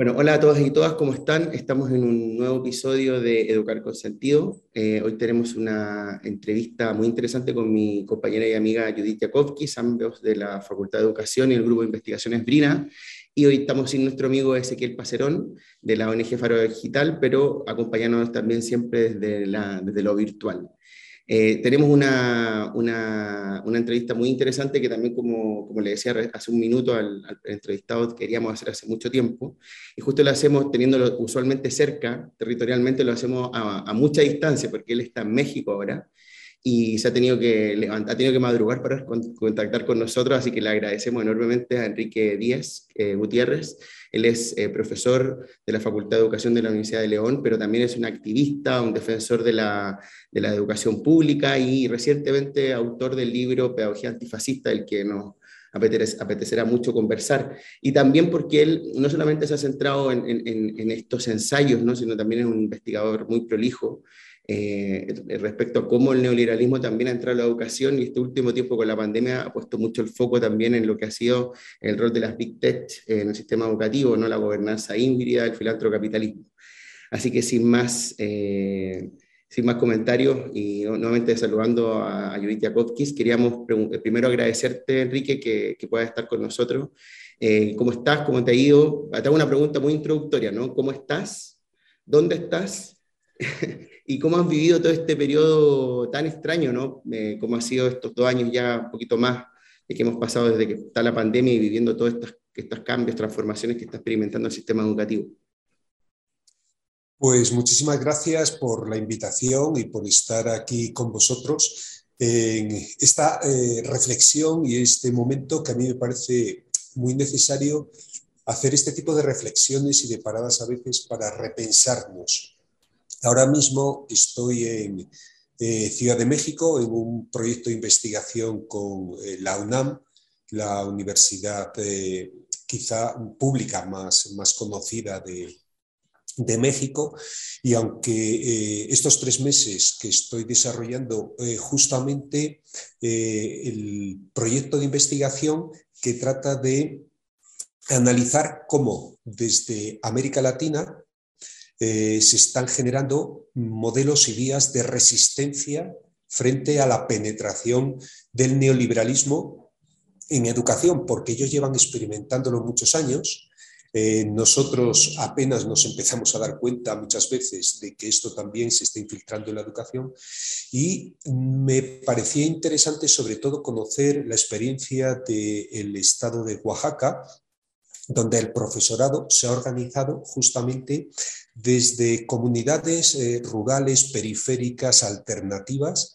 Bueno, hola a todas y todas, ¿cómo están? Estamos en un nuevo episodio de Educar con Sentido. Eh, hoy tenemos una entrevista muy interesante con mi compañera y amiga Judith Jakovkis, ambos de la Facultad de Educación y el Grupo de Investigaciones Brina. Y hoy estamos sin nuestro amigo Ezequiel Pacerón, de la ONG Faro Digital, pero acompañándonos también siempre desde lo virtual. Eh, tenemos una, una, una, entrevista muy interesante que también, como, como le decía hace un minuto al, al, entrevistado, queríamos hacer hace mucho tiempo. Y justo lo hacemos teniéndolo usualmente cerca, territorialmente lo hacemos a, a mucha distancia, porque él está en México ahora y se ha tenido que levantar, ha tenido que madrugar para contactar con nosotros, así que le agradecemos enormemente a Enrique Díaz eh, Gutiérrez. Él es eh, profesor de la Facultad de Educación de la Universidad de León, pero también es un activista, un defensor de la, de la educación pública y recientemente autor del libro Pedagogía Antifascista, el que nos apetecerá mucho conversar. Y también porque él no solamente se ha centrado en, en, estos ensayos, ¿no? sino también es un investigador muy prolijo eh, respecto a cómo el neoliberalismo también ha entrado a la educación y este último tiempo con la pandemia ha puesto mucho el foco también en lo que ha sido el rol de las Big Tech en el sistema educativo, no la gobernanza híbrida, el filantro-capitalismo. Así que sin más, eh, sin más comentarios y nuevamente saludando a, a Judith Jakovkis, queríamos eh, primero agradecerte, Enrique, que, que puedas estar con nosotros. Eh, ¿Cómo estás? ¿Cómo te ha ido? Te hago una pregunta muy introductoria, ¿no? ¿Cómo estás? ¿Dónde estás? y cómo has vivido todo este periodo tan extraño, ¿no? Eh, cómo ha sido estos dos años ya un poquito más de que hemos pasado desde que está la pandemia y viviendo todos estos, cambios, transformaciones que está experimentando el sistema educativo. Pues muchísimas gracias por la invitación y por estar aquí con vosotros en esta eh, reflexión y este momento que a mí me parece muy necesario hacer este tipo de reflexiones y de paradas a veces para repensarnos Ahora mismo estoy en eh, Ciudad de México en un proyecto de investigación con eh, la UNAM, la universidad eh, quizá pública más, más conocida de, de México. Y aunque estos tres meses que estoy desarrollando justamente el proyecto de investigación que trata de analizar cómo desde América Latina eh, se están generando modelos y vías de resistencia frente a la penetración del neoliberalismo en educación, porque ellos llevan experimentándolo muchos años. Eh, nosotros apenas nos empezamos a dar cuenta muchas veces de que esto también se está infiltrando en la educación y me parecía interesante sobre todo conocer la experiencia del estado de Oaxaca, donde el profesorado se ha organizado justamente desde comunidades eh, rurales, periféricas, alternativas,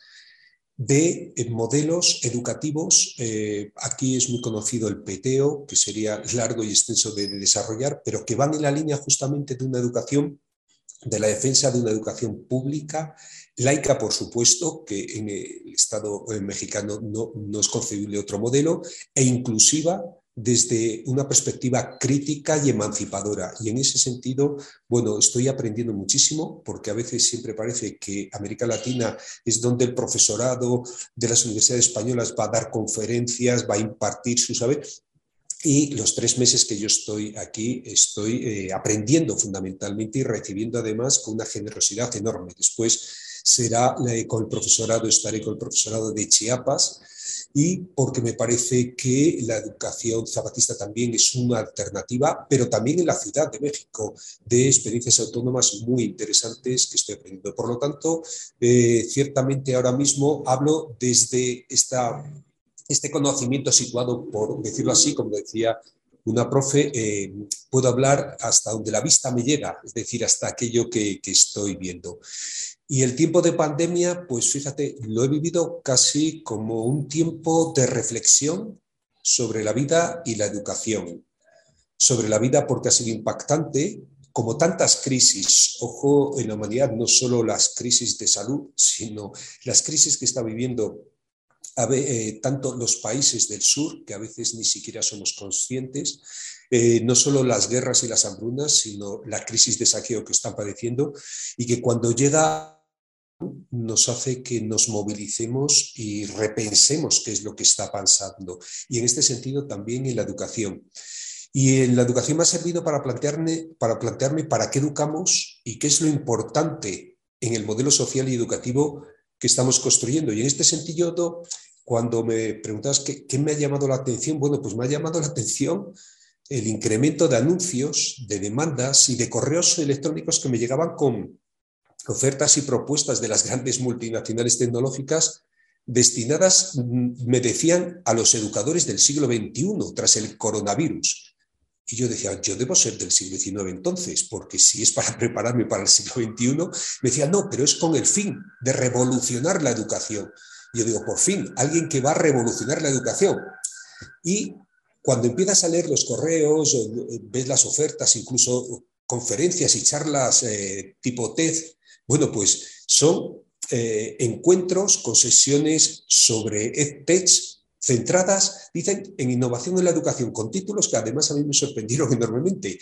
de eh, modelos educativos. Eh, aquí es muy conocido el PTO, que sería largo y extenso de, desarrollar, pero que van en la línea justamente de una educación, de la defensa de una educación pública, laica, por supuesto, que en el Estado mexicano no, no es concebible otro modelo, e inclusiva desde una perspectiva crítica y emancipadora. Y en ese sentido, bueno, estoy aprendiendo muchísimo porque a veces siempre parece que América Latina es donde el profesorado de las universidades españolas va a dar conferencias, va a impartir su saber. Y los tres meses que yo estoy aquí estoy eh, aprendiendo fundamentalmente y recibiendo además con una generosidad enorme. Después será eh, con el profesorado, estaré con el profesorado de Chiapas, y porque me parece que la educación zapatista también es una alternativa, pero también en la Ciudad de México, de experiencias autónomas muy interesantes que estoy aprendiendo. Por lo tanto, eh, ciertamente ahora mismo hablo desde esta, este conocimiento situado, por decirlo así, como decía una profe, eh, puedo hablar hasta donde la vista me llega, es decir, hasta aquello que, que estoy viendo. Y el tiempo de pandemia, pues fíjate, lo he vivido casi como un tiempo de reflexión sobre la vida y la educación. Sobre la vida porque ha sido impactante, como tantas crisis. Ojo, en la humanidad no solo las crisis de salud, sino las crisis que está viviendo eh, tanto los países del sur, que a veces ni siquiera somos conscientes, eh, no solo las guerras y las hambrunas, sino la crisis de saqueo que están padeciendo y que cuando llega nos hace que nos movilicemos y repensemos qué es lo que está pasando. Y en este sentido también en la educación. Y en la educación me ha servido para plantearme, para plantearme para qué educamos y qué es lo importante en el modelo social y educativo que estamos construyendo. Y en este sentido, cuando me preguntas qué, qué me ha llamado la atención, bueno, pues me ha llamado la atención el incremento de anuncios, de demandas y de correos electrónicos que me llegaban con ofertas y propuestas de las grandes multinacionales tecnológicas destinadas, mm, me decían, a los educadores del siglo XXI tras el coronavirus. Y yo decía, yo debo ser del siglo XIX entonces, porque si es para prepararme para el siglo XXI, me decía, no, pero es con el fin de revolucionar la educación. Y yo digo, por fin, alguien que va a revolucionar la educación. Y cuando empiezas a leer los correos, eh, ves las ofertas, incluso conferencias y charlas eh, tipo TED, bueno, pues son eh, encuentros con sesiones sobre EdTech centradas, dicen, en innovación en la educación, con títulos que además a mí me sorprendieron enormemente.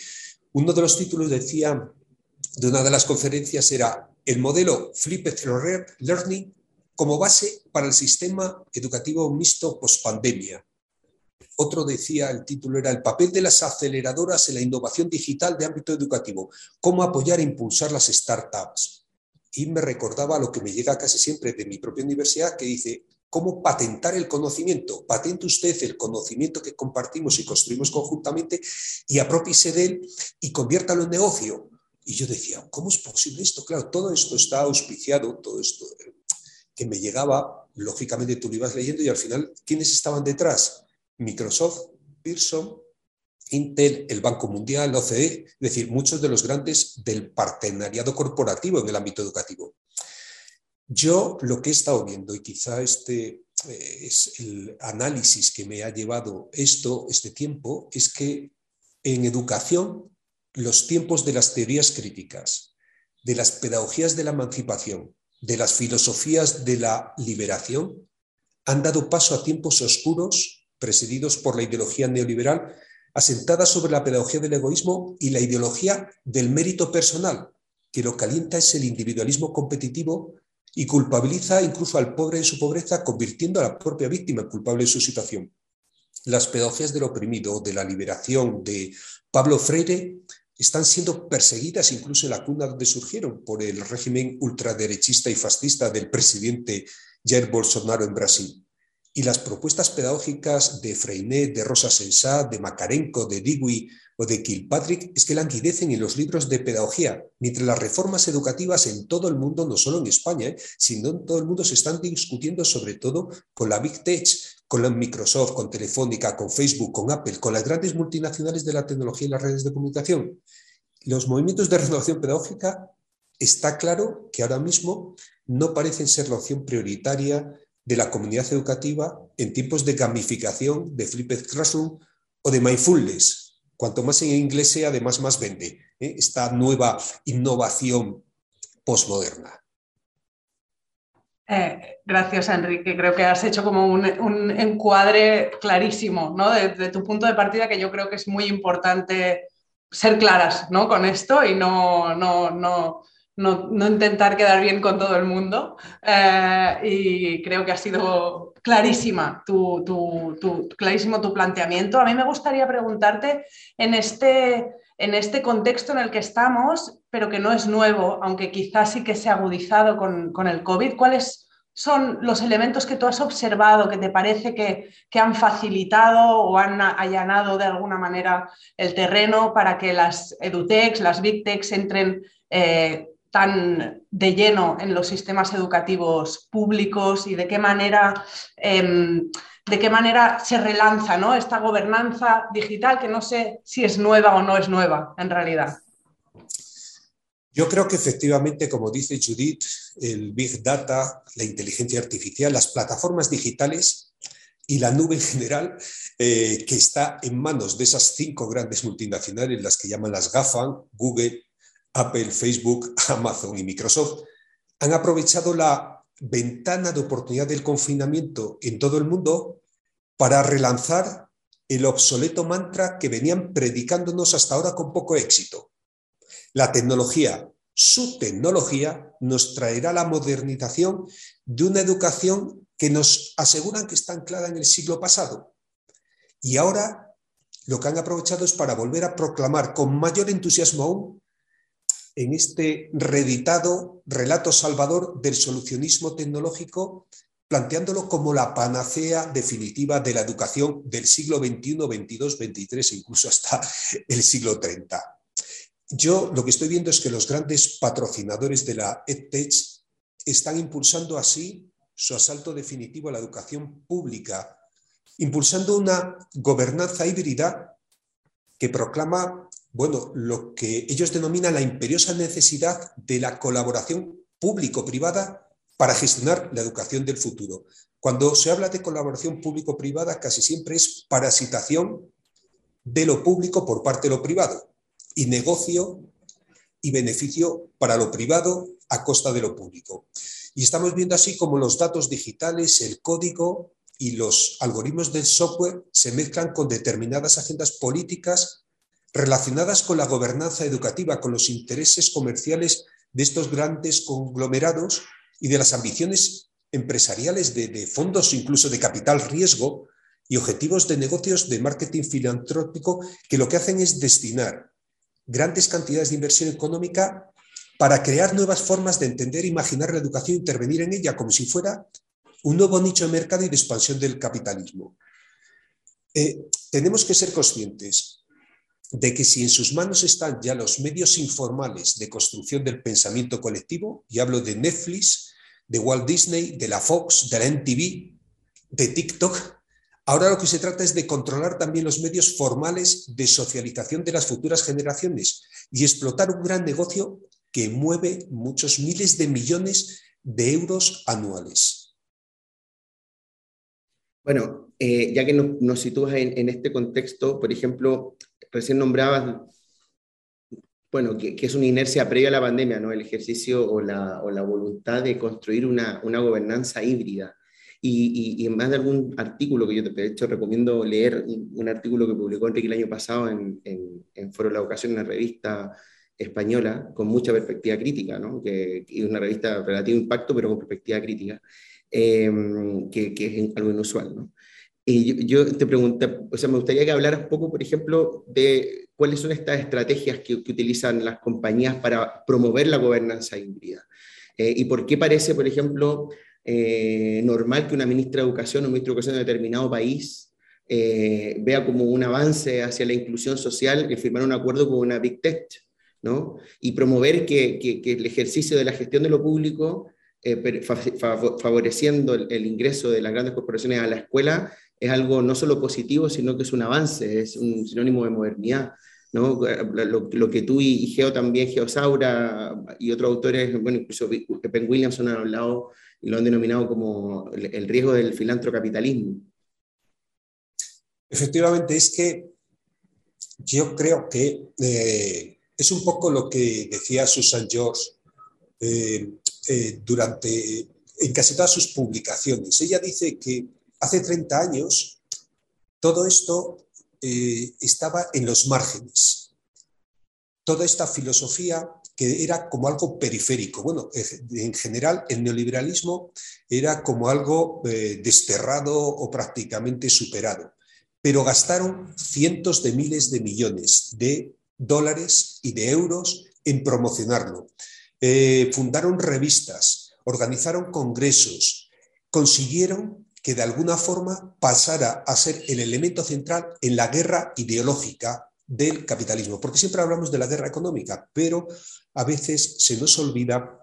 Uno de los títulos decía, de una de las conferencias era el modelo Flipped Learning como base para el sistema educativo mixto post-pandemia. Otro decía, el título era El papel de las aceleradoras en la innovación digital de ámbito educativo, cómo apoyar e impulsar las startups. Y me recordaba lo que me llega casi siempre de mi propia universidad, que dice, cómo patentar el conocimiento. Patente usted el conocimiento que compartimos y construimos conjuntamente y apropiese de él y conviértalo en negocio. Y yo decía, ¿cómo es posible esto? Claro, todo esto está auspiciado, todo esto eh, que me llegaba, lógicamente tú lo ibas leyendo y al final, ¿quiénes estaban detrás? Microsoft, Pearson, Intel, el Banco Mundial, OCDE, es decir, muchos de los grandes del partenariado corporativo en el ámbito educativo. Yo lo que he estado viendo, y quizá este eh, es el análisis que me ha llevado esto, este tiempo, es que en educación los tiempos de las teorías críticas, de las pedagogías de la emancipación, de las filosofías de la liberación, han dado paso a tiempos oscuros presididos por la ideología neoliberal, asentada sobre la pedagogía del egoísmo y la ideología del mérito personal, que lo calienta es el individualismo competitivo y culpabiliza incluso al pobre en su pobreza, convirtiendo a la propia víctima en culpable de su situación. Las pedagogías del oprimido, de la liberación de Pablo Freire, están siendo perseguidas incluso en la cuna donde surgieron por el régimen ultraderechista y fascista del presidente Jair Bolsonaro en Brasil. Y las propuestas pedagógicas de Freinet, de Rosa Sensat, de Makarenko, de Dewey o de Kilpatrick es que languidecen en los libros de pedagogía, mientras las reformas educativas en todo el mundo, no solo en España, ¿eh? sino en todo el mundo, se están discutiendo sobre todo con la Big Tech, con la Microsoft, con Telefónica, con Facebook, con Apple, con las grandes multinacionales de la tecnología y las redes de comunicación. Los movimientos de renovación pedagógica está claro que ahora mismo no parecen ser la opción prioritaria de la comunidad educativa en tiempos de gamificación, de flipped classroom o de mindfulness. Cuanto más en inglés sea, además más vende ¿eh? esta nueva innovación postmoderna. Eh, gracias, Enrique. Creo que has hecho como un, encuadre clarísimo ¿no? de, tu punto de partida, que yo creo que es muy importante ser claras ¿no? con esto y no, no, no, intentar quedar bien con todo el mundo. Eh, y creo que ha sido clarísima tu, clarísimo tu planteamiento. A mí me gustaría preguntarte en este, en este contexto en el que estamos, pero que no es nuevo, aunque quizás sí que se ha agudizado con, con el COVID, ¿cuáles son los elementos que tú has observado que te parece que, han facilitado o han allanado de alguna manera el terreno para que las edutechs, las big techs entren eh, tan de lleno en los sistemas educativos públicos y de qué manera, em, de qué manera se relanza ¿no? esta gobernanza digital que no sé si es nueva o no es nueva en realidad. Yo creo que efectivamente, como dice Judith, el Big Data, la inteligencia artificial, las plataformas digitales y la nube en general, eh, que está en manos de esas cinco grandes multinacionales, las que llaman las GAFAM, Google, Apple, Facebook, Amazon y Microsoft, han aprovechado la ventana de oportunidad del confinamiento en todo el mundo para relanzar el obsoleto mantra que venían predicándonos hasta ahora con poco éxito. La tecnología, su tecnología, nos traerá la modernización de una educación que nos aseguran que está anclada en el siglo pasado. Y ahora lo que han aprovechado es para volver a proclamar con mayor entusiasmo aún en este reeditado relato salvador del solucionismo tecnológico, planteándolo como la panacea definitiva de la educación del siglo XXI, XXII, XXIII e incluso hasta el siglo 30. Yo lo que estoy viendo es que los grandes patrocinadores de la EdTech están impulsando así su asalto definitivo a la educación pública, impulsando una gobernanza híbrida que proclama bueno, lo que ellos denominan la imperiosa necesidad de la colaboración público-privada para gestionar la educación del futuro. Cuando se habla de colaboración público-privada, casi siempre es parasitación de lo público por parte de lo privado y negocio y beneficio para lo privado a costa de lo público. Y estamos viendo así como los datos digitales, el código y los algoritmos del software se mezclan con determinadas agendas políticas relacionadas con la gobernanza educativa, con los intereses comerciales de estos grandes conglomerados y de las ambiciones empresariales de, fondos, incluso de capital riesgo y objetivos de negocios de marketing filantrópico que lo que hacen es destinar grandes cantidades de inversión económica para crear nuevas formas de entender e imaginar la educación intervenir en ella como si fuera un nuevo nicho de mercado y de expansión del capitalismo. Eh, tenemos que ser conscientes de que si en sus manos están ya los medios informales de construcción del pensamiento colectivo, y hablo de Netflix, de Walt Disney, de la Fox, de la MTV, de TikTok, ahora lo que se trata es de controlar también los medios formales de socialización de las futuras generaciones y explotar un gran negocio que mueve muchos miles de millones de euros anuales. Bueno, eh, ya que nos, sitúas en, este contexto, por ejemplo, recién nombrabas, bueno, que, es una inercia previa a la pandemia, ¿no? El ejercicio o la, voluntad de construir una, gobernanza híbrida. Y, en más de algún artículo que yo te de hecho recomiendo leer, un, artículo que publicó Enrique el año pasado en, en, Foro de la Educación, una revista española con mucha perspectiva crítica, ¿no? que, es una revista de relativo impacto, pero con perspectiva crítica, eh, que, que, es algo inusual. ¿no? Y yo, te pregunté, o sea, me gustaría que hablaras un poco, por ejemplo, de cuáles son estas estrategias que, utilizan las compañías para promover la gobernanza híbrida. Eh, y por qué parece, por ejemplo, eh, normal que una ministra de Educación o un ministro de Educación de determinado país eh, vea como un avance hacia la inclusión social que firmar un acuerdo con una Big Tech, ¿no? Y promover que, que, el ejercicio de la gestión de lo público favoreciendo el, el, ingreso de las grandes corporaciones a la escuela es algo no solo positivo, sino que es un avance, es un sinónimo de modernidad. ¿no? Lo, que tú y, Geo también, Geosaura y otros autores, bueno, incluso Penn Williamson han hablado y lo han denominado como el, riesgo del filantrocapitalismo. Efectivamente, es que yo creo que eh, es un poco lo que decía Susan George eh, eh, durante en casi todas sus publicaciones. Ella dice que Hace 30 años, todo esto eh, estaba en los márgenes. Toda esta filosofía que era como algo periférico. Bueno, en general el neoliberalismo era como algo eh, desterrado o prácticamente superado, pero gastaron cientos de miles de millones de dólares y de euros en promocionarlo. Eh, fundaron revistas, organizaron congresos, consiguieron que de alguna forma pasara a ser el elemento central en la guerra ideológica del capitalismo, porque siempre hablamos de la guerra económica, pero a veces se nos olvida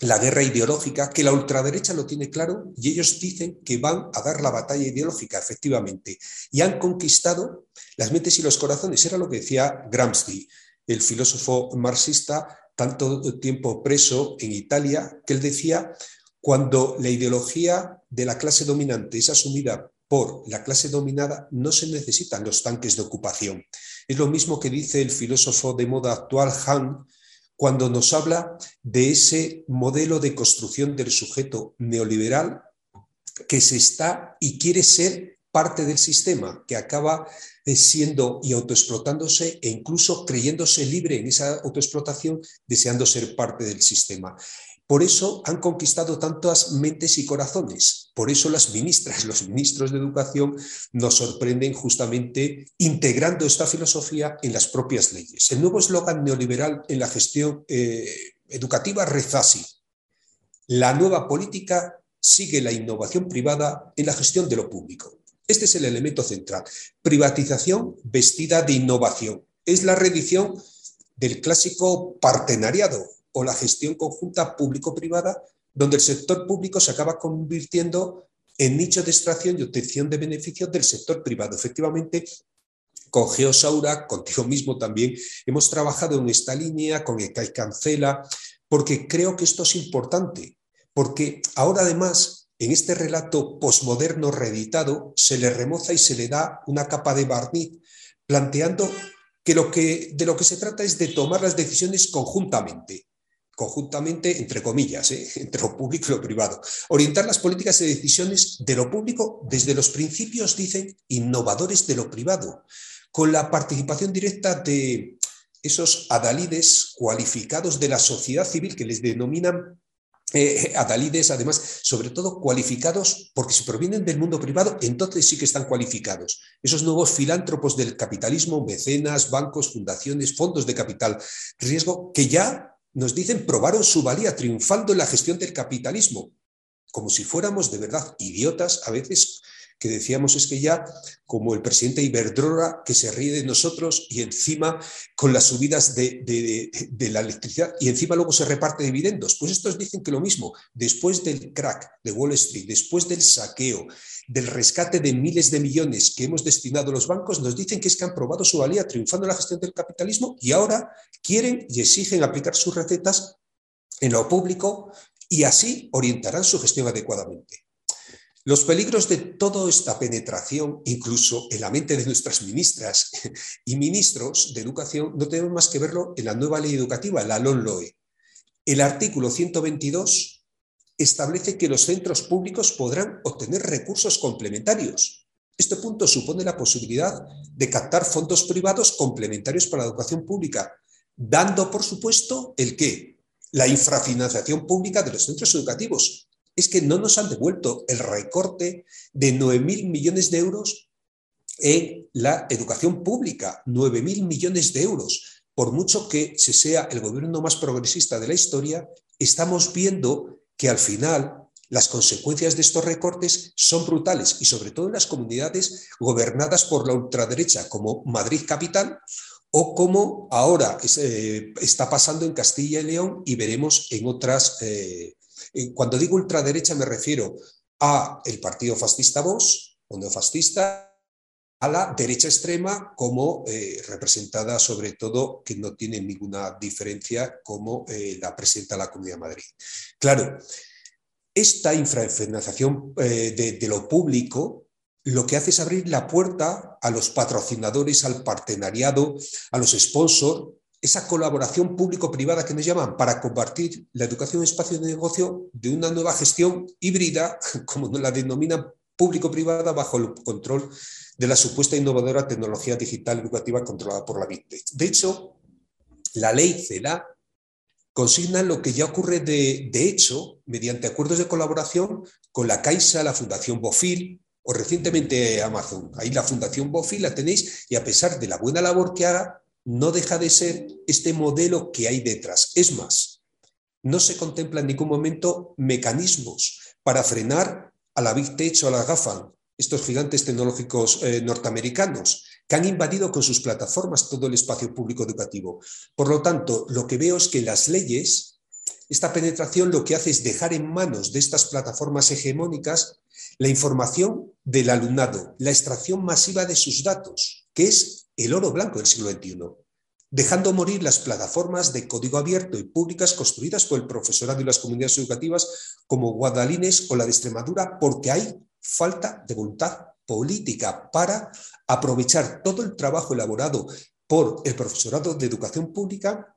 la guerra ideológica, que la ultraderecha lo tiene claro y ellos dicen que van a dar la batalla ideológica, efectivamente, y han conquistado las mentes y los corazones. Era lo que decía Gramsci, el filósofo marxista, tanto tiempo preso en Italia, que él decía, cuando la ideología de la clase dominante es asumida por la clase dominada, no se necesitan los tanques de ocupación. Es lo mismo que dice el filósofo de moda actual, Han, cuando nos habla de ese modelo de construcción del sujeto neoliberal que se está y quiere ser parte del sistema, que acaba eh, siendo y autoexplotándose e incluso creyéndose libre en esa autoexplotación, deseando ser parte del sistema. Por eso han conquistado tantas mentes y corazones. Por eso las ministras, los ministros de educación nos sorprenden justamente integrando esta filosofía en las propias leyes. El nuevo eslogan neoliberal en la gestión eh, educativa reza así. La nueva política sigue la innovación privada en la gestión de lo público. Este es el elemento central. Privatización vestida de innovación. Es la reedición del clásico partenariado o la gestión conjunta público-privada, donde el sector público se acaba convirtiendo en nicho de extracción y obtención de beneficios del sector privado. Efectivamente, con Geosaura, contigo mismo también, hemos trabajado en esta línea, con el CAI Cancela, porque creo que esto es importante, porque ahora además, en este relato posmoderno reeditado, se le remoza y se le da una capa de barniz, planteando que, lo que de lo que se trata es de tomar las decisiones conjuntamente, conjuntamente, entre comillas, ¿eh? entre lo público y lo privado. Orientar las políticas y decisiones de lo público desde los principios, dicen, innovadores de lo privado, con la participación directa de esos adalides cualificados de la sociedad civil que les denominan eh, adalides, además, sobre todo cualificados, porque si provienen del mundo privado, entonces sí que están cualificados. Esos nuevos filántropos del capitalismo, mecenas, bancos, fundaciones, fondos de capital riesgo, que ya nos dicen, probaron su valía triunfando en la gestión del capitalismo, como si fuéramos de verdad idiotas a veces que decíamos es que ya como el presidente Iberdrola que se ríe de nosotros y encima con las subidas de, la electricidad y encima luego se reparte dividendos. Pues estos dicen que lo mismo, después del crack de Wall Street, después del saqueo, del rescate de miles de millones que hemos destinado a los bancos, nos dicen que es que han probado su valía triunfando en la gestión del capitalismo y ahora quieren y exigen aplicar sus recetas en lo público y así orientarán su gestión adecuadamente. Los peligros de toda esta penetración, incluso en la mente de nuestras ministras y ministros de educación, no tenemos más que verlo en la nueva ley educativa, la LONLOE. El artículo 122 establece que los centros públicos podrán obtener recursos complementarios. Este punto supone la posibilidad de captar fondos privados complementarios para la educación pública, dando por supuesto el qué? La infrafinanciación pública de los centros educativos, es que no nos han devuelto el recorte de 9.000 millones de euros en la educación pública, 9.000 millones de euros. Por mucho que se sea el gobierno más progresista de la historia, estamos viendo que al final las consecuencias de estos recortes son brutales y sobre todo en las comunidades gobernadas por la ultraderecha como Madrid Capital o como ahora eh, está pasando en Castilla y León y veremos en otras eh, cuando digo ultraderecha me refiero a el partido fascista Vox, o neofascista, a la derecha extrema como eh, representada sobre todo, que no tiene ninguna diferencia, como eh, la presenta la Comunidad de Madrid. Claro, esta infrafinanciación eh, de, lo público lo que hace es abrir la puerta a los patrocinadores, al partenariado, a los sponsors, esa colaboración público-privada que nos llaman para compartir la educación en espacio de negocio de una nueva gestión híbrida, como la denominan público-privada, bajo el control de la supuesta innovadora tecnología digital educativa controlada por la Big De hecho, la ley CELA consigna lo que ya ocurre de, de hecho mediante acuerdos de colaboración con la Caixa, la Fundación Bofil o recientemente Amazon. Ahí la Fundación Bofil la tenéis y a pesar de la buena labor que haga, no deja de ser este modelo que hay detrás. Es más, no se contempla en ningún momento mecanismos para frenar a la Big Tech o a la GAFAM, estos gigantes tecnológicos eh, norteamericanos, que han invadido con sus plataformas todo el espacio público educativo. Por lo tanto, lo que veo es que las leyes, esta penetración lo que hace es dejar en manos de estas plataformas hegemónicas la información del alumnado, la extracción masiva de sus datos, que es el oro blanco del siglo XXI, dejando morir las plataformas de código abierto y públicas construidas por el profesorado y las comunidades educativas como Guadalines o la de Extremadura, porque hay falta de voluntad política para aprovechar todo el trabajo elaborado por el profesorado de educación pública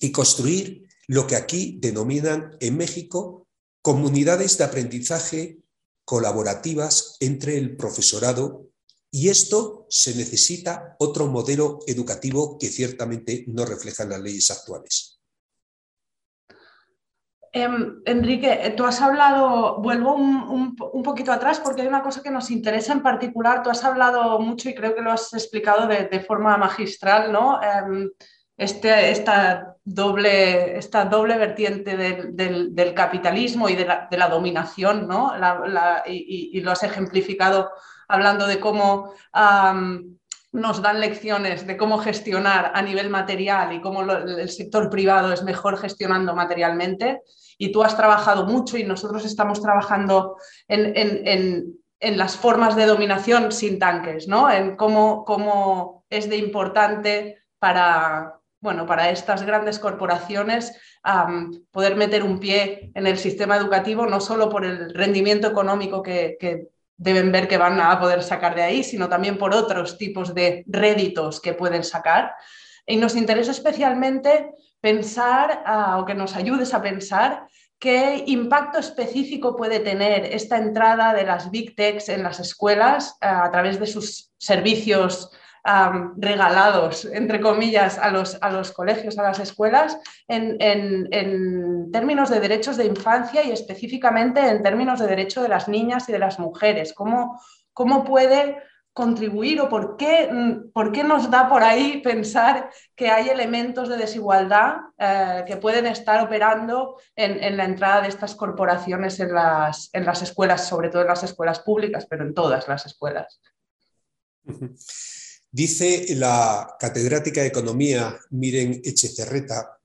y construir lo que aquí denominan en México comunidades de aprendizaje colaborativas entre el profesorado y esto se necesita otro modelo educativo que ciertamente no reflejan las leyes actuales. Em, Enrique, tú has hablado, vuelvo un, poquito atrás porque hay una cosa que nos interesa en particular. Tú has hablado mucho y creo que lo has explicado de, forma magistral, ¿no? Em, este, esta, doble, esta doble vertiente del, capitalismo y de la, dominación, ¿no? y, lo has ejemplificado hablando de cómo nos dan lecciones de cómo gestionar a nivel material y cómo el sector privado es mejor gestionando materialmente y tú has trabajado mucho y nosotros estamos trabajando en, las formas de dominación sin tanques, ¿no? En cómo, cómo es de importante para, bueno, para estas grandes corporaciones poder meter un pie en el sistema educativo, no solo por el rendimiento económico que, deben ver que van a poder sacar de ahí, sino también por otros tipos de réditos que pueden sacar. Y nos interesa especialmente pensar o que nos ayudes a pensar qué impacto específico puede tener esta entrada de las Big Techs en las escuelas ah, a través de sus servicios regalados, entre comillas, a los, a los, colegios, a las escuelas, en, en, términos de derechos de infancia y específicamente en términos de derecho de las niñas y de las mujeres. ¿Cómo, cómo puede contribuir o por qué, mm, por qué nos da por ahí pensar que hay elementos de desigualdad eh, que pueden estar operando en, la entrada de estas corporaciones en las, en las escuelas, sobre todo en las escuelas públicas, pero en todas las escuelas. Dice la catedrática de Economía Miren Echecerreta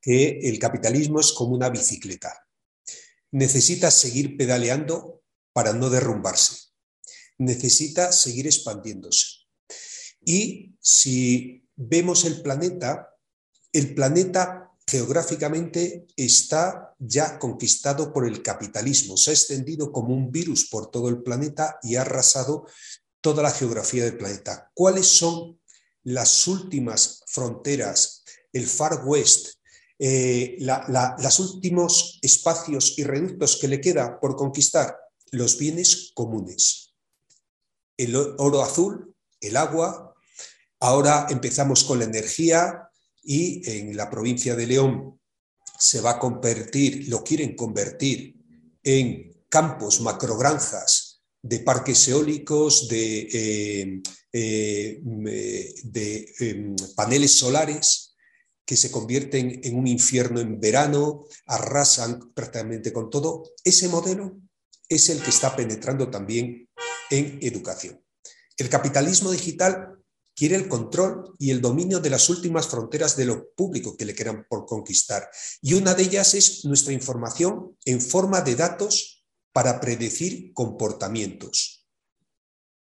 que el capitalismo es como una bicicleta. Necesita seguir pedaleando para no derrumbarse necesita seguir expandiéndose. Y si vemos el planeta, el planeta geográficamente está ya conquistado por el capitalismo, se ha extendido como un virus por todo el planeta y ha arrasado toda la geografía del planeta. ¿Cuáles son las últimas fronteras, el Far West, eh, los últimos espacios y reductos que le queda por conquistar? Los bienes comunes el oro azul, el agua. Ahora empezamos con la energía y en la provincia de León se va a convertir, lo quieren convertir en campos, macrogranjas de parques eólicos, de, eh, eh, de em, paneles solares que se convierten en un infierno en verano, arrasan prácticamente con todo. Ese modelo es el que está penetrando también en educación. El capitalismo digital quiere el control y el dominio de las últimas fronteras de lo público que le quieran por conquistar. Y una de ellas es nuestra información en forma de datos para predecir comportamientos.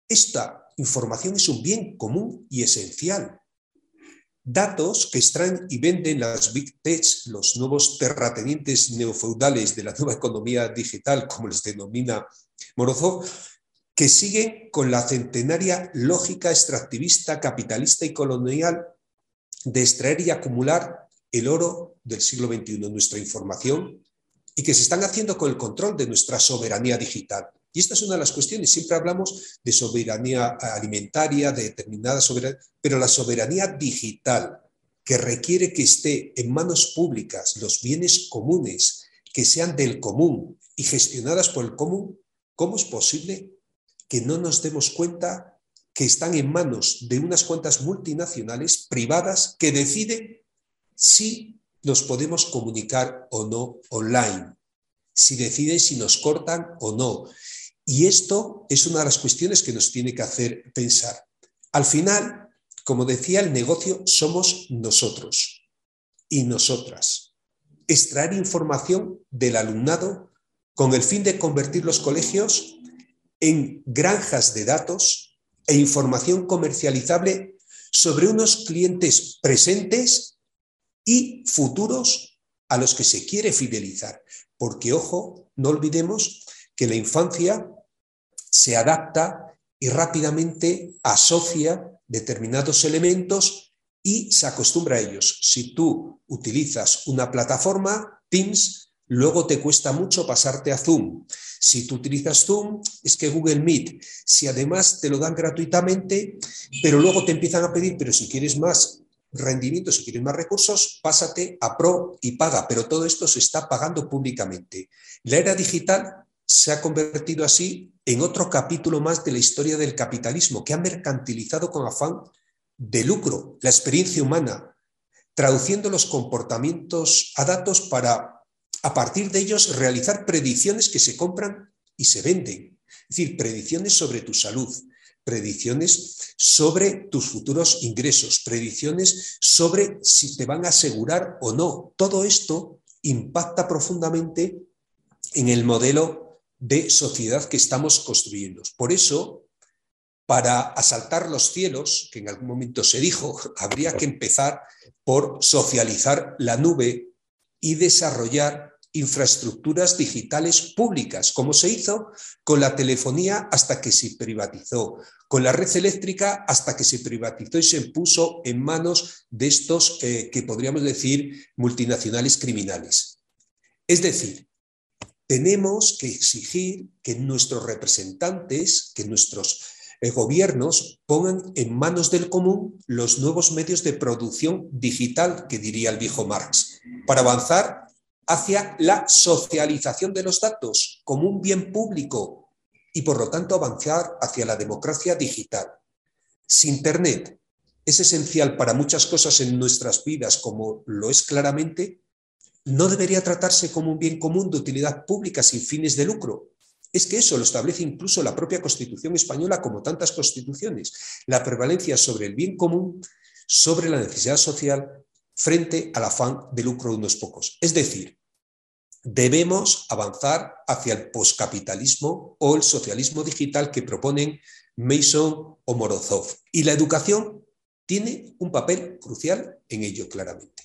Esta información es un bien común y esencial. Datos que extraen y venden las big techs, los nuevos terratenientes neofeudales de la nueva economía digital, como les denomina Morozov, que siguen con la centenaria lógica extractivista, capitalista y colonial de extraer y acumular el oro del siglo XXI, nuestra información, y que se están haciendo con el control de nuestra soberanía digital. Y esta es una de las cuestiones. Siempre hablamos de soberanía alimentaria, de determinada soberanía, pero la soberanía digital, que requiere que esté en manos públicas los bienes comunes, que sean del común y gestionadas por el común, ¿cómo es posible que no nos demos cuenta que están en manos de unas cuantas multinacionales privadas que deciden si nos podemos comunicar o no online, si deciden si nos cortan o no. Y esto es una de las cuestiones que nos tiene que hacer pensar. Al final, como decía, el negocio somos nosotros y nosotras. Extraer información del alumnado con el fin de convertir los colegios en granjas de datos e información comercializable sobre unos clientes presentes y futuros a los que se quiere fidelizar. Porque, ojo, no olvidemos que la infancia se adapta y rápidamente asocia determinados elementos y se acostumbra a ellos. Si tú utilizas una plataforma, Teams, luego te cuesta mucho pasarte a Zoom. Si tú utilizas Zoom, es que Google Meet, si además te lo dan gratuitamente, pero luego te empiezan a pedir, pero si quieres más, rendimiento, si quieres más recursos, pásate a Pro y paga, pero todo esto se está pagando públicamente. La era digital se ha convertido así en otro capítulo más de la historia del capitalismo, que ha mercantilizado con afán de lucro la experiencia humana, traduciendo los comportamientos a datos para, a partir de ellos, realizar predicciones que se compran y se venden. Es decir, predicciones sobre tu salud, predicciones sobre tus futuros ingresos, predicciones sobre si te van a asegurar o no. Todo esto impacta profundamente en el modelo de sociedad que estamos construyendo. Por eso, para asaltar los cielos, que en algún momento se dijo, habría que empezar por socializar la nube y desarrollar infraestructuras digitales públicas, como se hizo con la telefonía hasta que se privatizó, con la red eléctrica hasta que se privatizó y se puso en manos de estos eh, que podríamos decir multinacionales criminales. Es decir, tenemos que exigir que nuestros representantes, que nuestros eh, gobiernos pongan en manos del común los nuevos medios de producción digital, que diría el viejo Marx, para avanzar hacia la socialización de los datos como un bien público y por lo tanto avanzar hacia la democracia digital. Si Internet es esencial para muchas cosas en nuestras vidas como lo es claramente, no debería tratarse como un bien común de utilidad pública sin fines de lucro. Es que eso lo establece incluso la propia Constitución española como tantas constituciones, la prevalencia sobre el bien común, sobre la necesidad social frente al afán de lucro de unos pocos. Es decir, debemos avanzar hacia el poscapitalismo o el socialismo digital que proponen Mason o Morozov. Y la educación tiene un papel crucial en ello, claramente.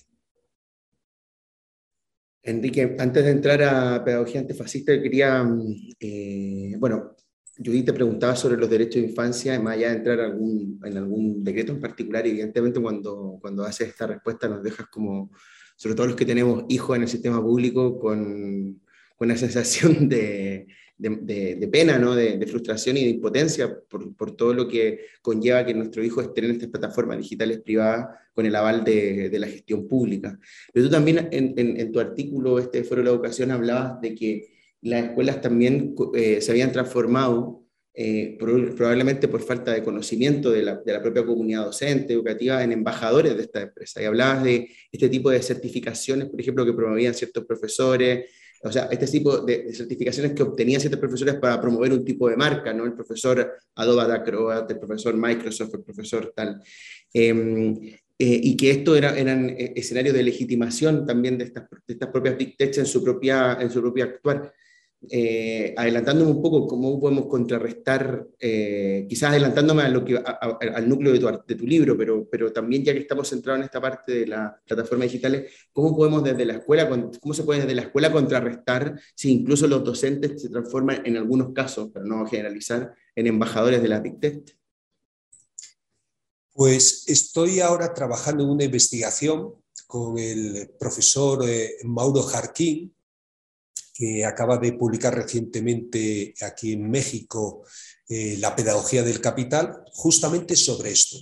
Enrique, antes de entrar a pedagogía antifascista, quería, eh, bueno, Judith te preguntaba sobre los derechos de infancia, más allá de entrar algún, en algún decreto en particular, evidentemente cuando, cuando haces esta respuesta nos dejas como, sobre todo los que tenemos hijos en el sistema público, con, con una sensación de, de, pena, ¿no? de, frustración y de impotencia por, por, todo lo que conlleva que nuestro hijo esté en estas plataformas digitales privadas con el aval de, la gestión pública. Pero tú también en, en, tu artículo, este Foro de la Educación, hablabas de que las escuelas también eh, se habían transformado, eh, probablemente por falta de conocimiento de la, de la, propia comunidad docente, educativa, en embajadores de esta empresa. Y hablabas de este tipo de certificaciones, por ejemplo, que promovían ciertos profesores, o sea, este tipo de, certificaciones que obtenían ciertos profesores para promover un tipo de marca, ¿no? El profesor Adobe Acrobat, el profesor Microsoft, el profesor tal. Em, eh, y que esto era, eran escenarios de legitimación también de estas, de estas propias big en su propia, en su propia actuar. Eh, adelantándome un poco cómo podemos contrarrestar, eh, quizás adelantándome a lo que, al núcleo de tu, libro, pero, pero también ya que estamos centrados en esta parte de las plataformas digitales, ¿cómo podemos desde la escuela, cómo se puede desde la escuela contrarrestar si incluso los docentes se transforman en algunos casos, pero no generalizar, en embajadores de la Big Pues estoy ahora trabajando en una investigación con el profesor eh, Mauro Jarquín, que acaba de publicar recientemente aquí en México eh, La pedagogía del capital, justamente sobre esto,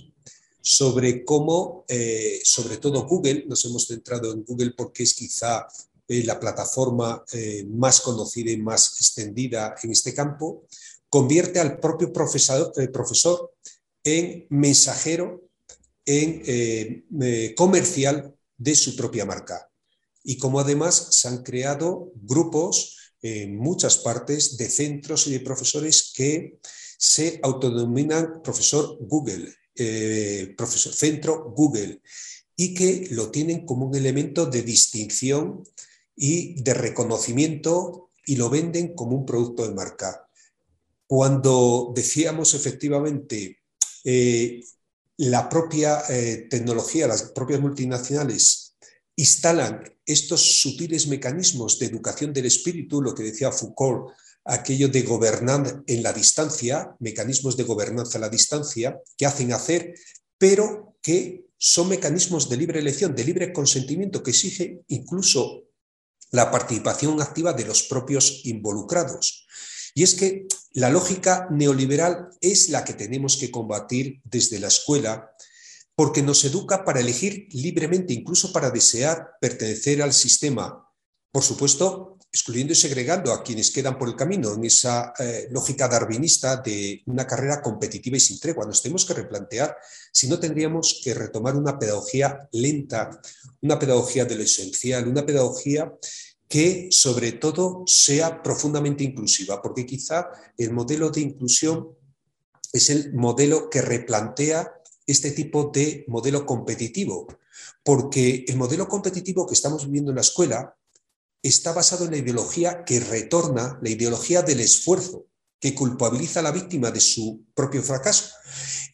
sobre cómo, eh, sobre todo Google, nos hemos centrado en Google porque es quizá eh, la plataforma más conocida y más extendida en este campo, convierte al propio profesor, profesor en mensajero, en comercial de su propia marca y como además se han creado grupos en muchas partes de centros y de profesores que se autodenominan profesor Google, eh, profesor centro Google, y que lo tienen como un elemento de distinción y de reconocimiento y lo venden como un producto de marca. Cuando decíamos efectivamente eh, la propia eh, tecnología, las propias multinacionales instalan estos sutiles mecanismos de educación del espíritu, lo que decía Foucault, aquello de gobernar en la distancia, mecanismos de gobernanza a la distancia, que hacen hacer, pero que son mecanismos de libre elección, de libre consentimiento, que exigen incluso la participación activa de los propios involucrados. Y es que la lógica neoliberal es la que tenemos que combatir desde la escuela porque nos educa para elegir libremente, incluso para desear pertenecer al sistema. Por supuesto, excluyendo y segregando a quienes quedan por el camino en esa eh, lógica darwinista de una carrera competitiva y sin tregua. Nos tenemos que replantear si no tendríamos que retomar una pedagogía lenta, una pedagogía de lo esencial, una pedagogía que sobre todo sea profundamente inclusiva, porque quizá el modelo de inclusión es el modelo que replantea este tipo de modelo competitivo, porque el modelo competitivo que estamos viviendo en la escuela está basado en la ideología que retorna, la ideología del esfuerzo, que culpabiliza a la víctima de su propio fracaso,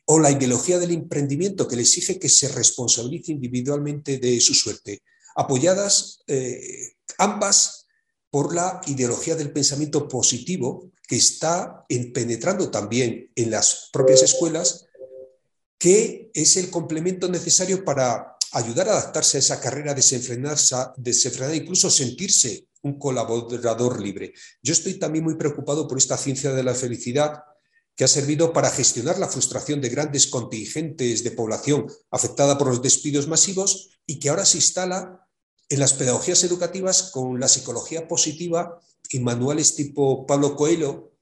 o la ideología del emprendimiento que le exige que se responsabilice individualmente de su suerte, apoyadas eh, ambas por la ideología del pensamiento positivo que está penetrando también en las propias escuelas, que es el complemento necesario para ayudar a adaptarse a esa carrera desenfrenada, desenfrenada, incluso sentirse un colaborador libre. Yo estoy también muy preocupado por esta ciencia de la felicidad que ha servido para gestionar la frustración de grandes contingentes de población afectada por los despidos masivos y que ahora se instala en las pedagogías educativas con la psicología positiva y manuales tipo Pablo Coelho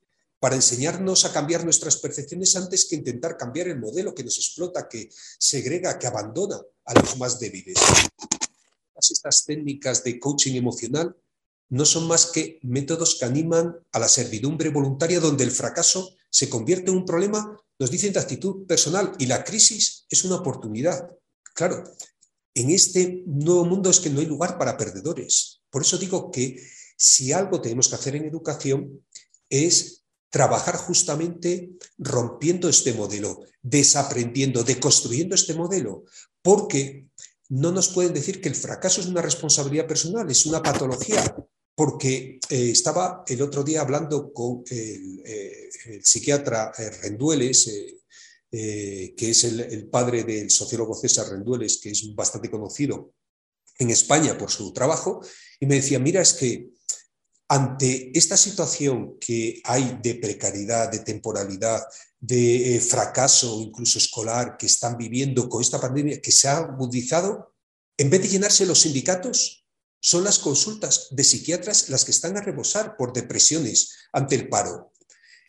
para enseñarnos a cambiar nuestras percepciones antes que intentar cambiar el modelo que nos explota, que segrega, que abandona a los más débiles. Estas técnicas de coaching emocional no son más que métodos que animan a la servidumbre voluntaria donde el fracaso se convierte en un problema, nos dicen de actitud personal y la crisis es una oportunidad. Claro, en este nuevo mundo es que no hay lugar para perdedores. Por eso digo que si algo tenemos que hacer en educación es trabajar justamente rompiendo este modelo, desaprendiendo, deconstruyendo este modelo, porque no nos pueden decir que el fracaso es una responsabilidad personal, es una patología, porque eh, estaba el otro día hablando con el, eh, psiquiatra eh, Rendueles, que es el, el, padre del sociólogo César Rendueles, que es bastante conocido en España por su trabajo, y me decía, mira, es que ante esta situación que hay de precariedad, de temporalidad, de eh, fracaso incluso escolar que están viviendo con esta pandemia que se ha agudizado, en vez de llenarse los sindicatos, son las consultas de psiquiatras las que están a rebosar por depresiones ante el paro.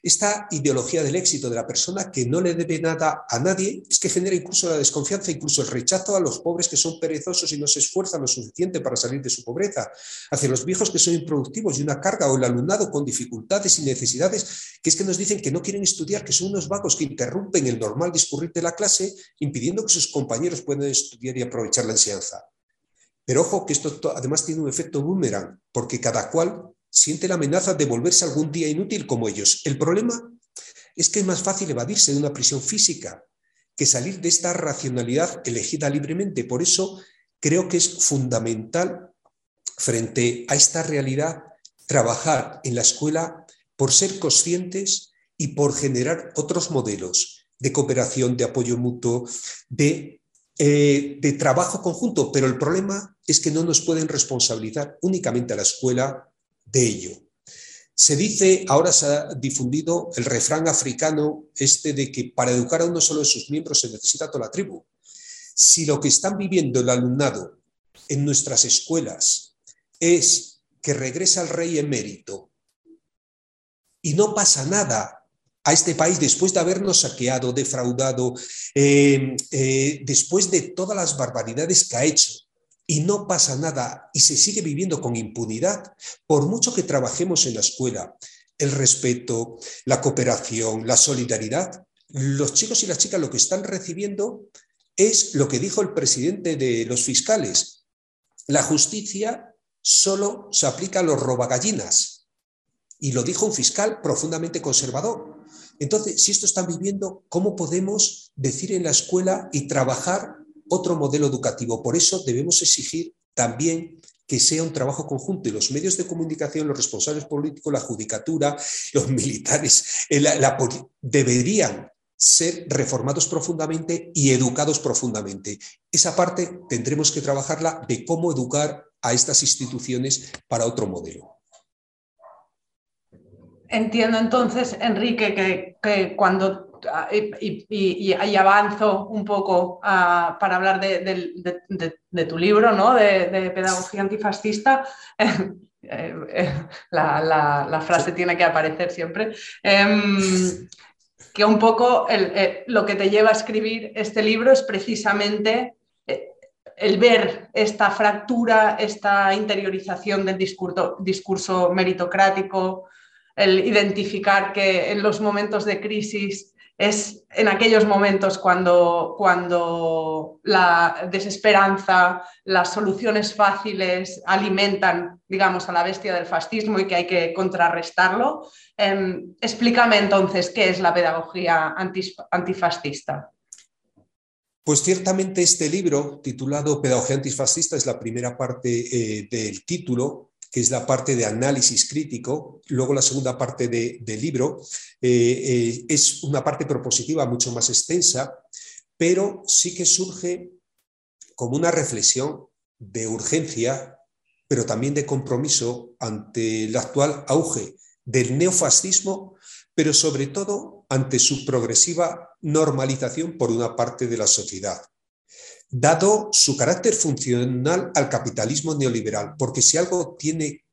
Esta ideología del éxito de la persona que no le debe nada a nadie es que genera incluso la desconfianza, incluso el rechazo a los pobres que son perezosos y no se esfuerzan lo suficiente para salir de su pobreza, hacia los viejos que son improductivos y una carga o el alumnado con dificultades y necesidades que es que nos dicen que no quieren estudiar, que son unos vagos que interrumpen el normal discurrir de la clase, impidiendo que sus compañeros puedan estudiar y aprovechar la enseñanza. Pero ojo que esto además tiene un efecto boomerang, porque cada cual siente la amenaza de volverse algún día inútil como ellos. El problema es que es más fácil evadirse de una prisión física que salir de esta racionalidad elegida libremente. Por eso creo que es fundamental frente a esta realidad trabajar en la escuela por ser conscientes y por generar otros modelos de cooperación, de apoyo mutuo, de, eh, trabajo conjunto. Pero el problema es que no nos pueden responsabilizar únicamente a la escuela de ello. Se dice, ahora se ha difundido el refrán africano este de que para educar a uno solo de sus miembros se necesita toda la tribu. Si lo que están viviendo el alumnado en nuestras escuelas es que regresa el rey emérito y no pasa nada a este país después de habernos saqueado, defraudado, eh, eh, después de todas las barbaridades que ha hecho, y no pasa nada y se sigue viviendo con impunidad, por mucho que trabajemos en la escuela, el respeto, la cooperación, la solidaridad, los chicos y las chicas lo que están recibiendo es lo que dijo el presidente de los fiscales. La justicia solo se aplica a los robagallinas. Y lo dijo un fiscal profundamente conservador. Entonces, si esto están viviendo, ¿cómo podemos decir en la escuela y trabajar otro modelo educativo. Por eso debemos exigir también que sea un trabajo conjunto y los medios de comunicación, los responsables políticos, la judicatura, los militares, deberían ser reformados profundamente y educados profundamente. Esa parte tendremos que trabajarla de cómo educar a estas instituciones para otro modelo. Entiendo entonces, Enrique, que, que cuando y, ahí avanzo un poco para hablar de, tu libro, ¿no? de, pedagogía antifascista. Eh, eh, la, frase tiene que aparecer siempre. Em, que un poco eh, lo que te lleva a escribir este libro es precisamente el ver esta fractura, esta interiorización del discurso, discurso meritocrático, el identificar que en los momentos de crisis es en aquellos momentos cuando, cuando la desesperanza, las soluciones fáciles alimentan, digamos, a la bestia del fascismo y que hay que contrarrestarlo. Em, explícame entonces qué es la pedagogía antifascista. Pues ciertamente este libro, titulado Pedagogía antifascista, es la primera parte eh, del título que es la parte de análisis crítico. Luego la segunda parte del libro eh, eh, es una parte propositiva mucho más extensa, pero sí que surge como una reflexión de urgencia, pero también de compromiso ante el actual auge del neofascismo, pero sobre todo ante su progresiva normalización por una parte de la sociedad dado su carácter funcional al capitalismo neoliberal, porque si algo tiene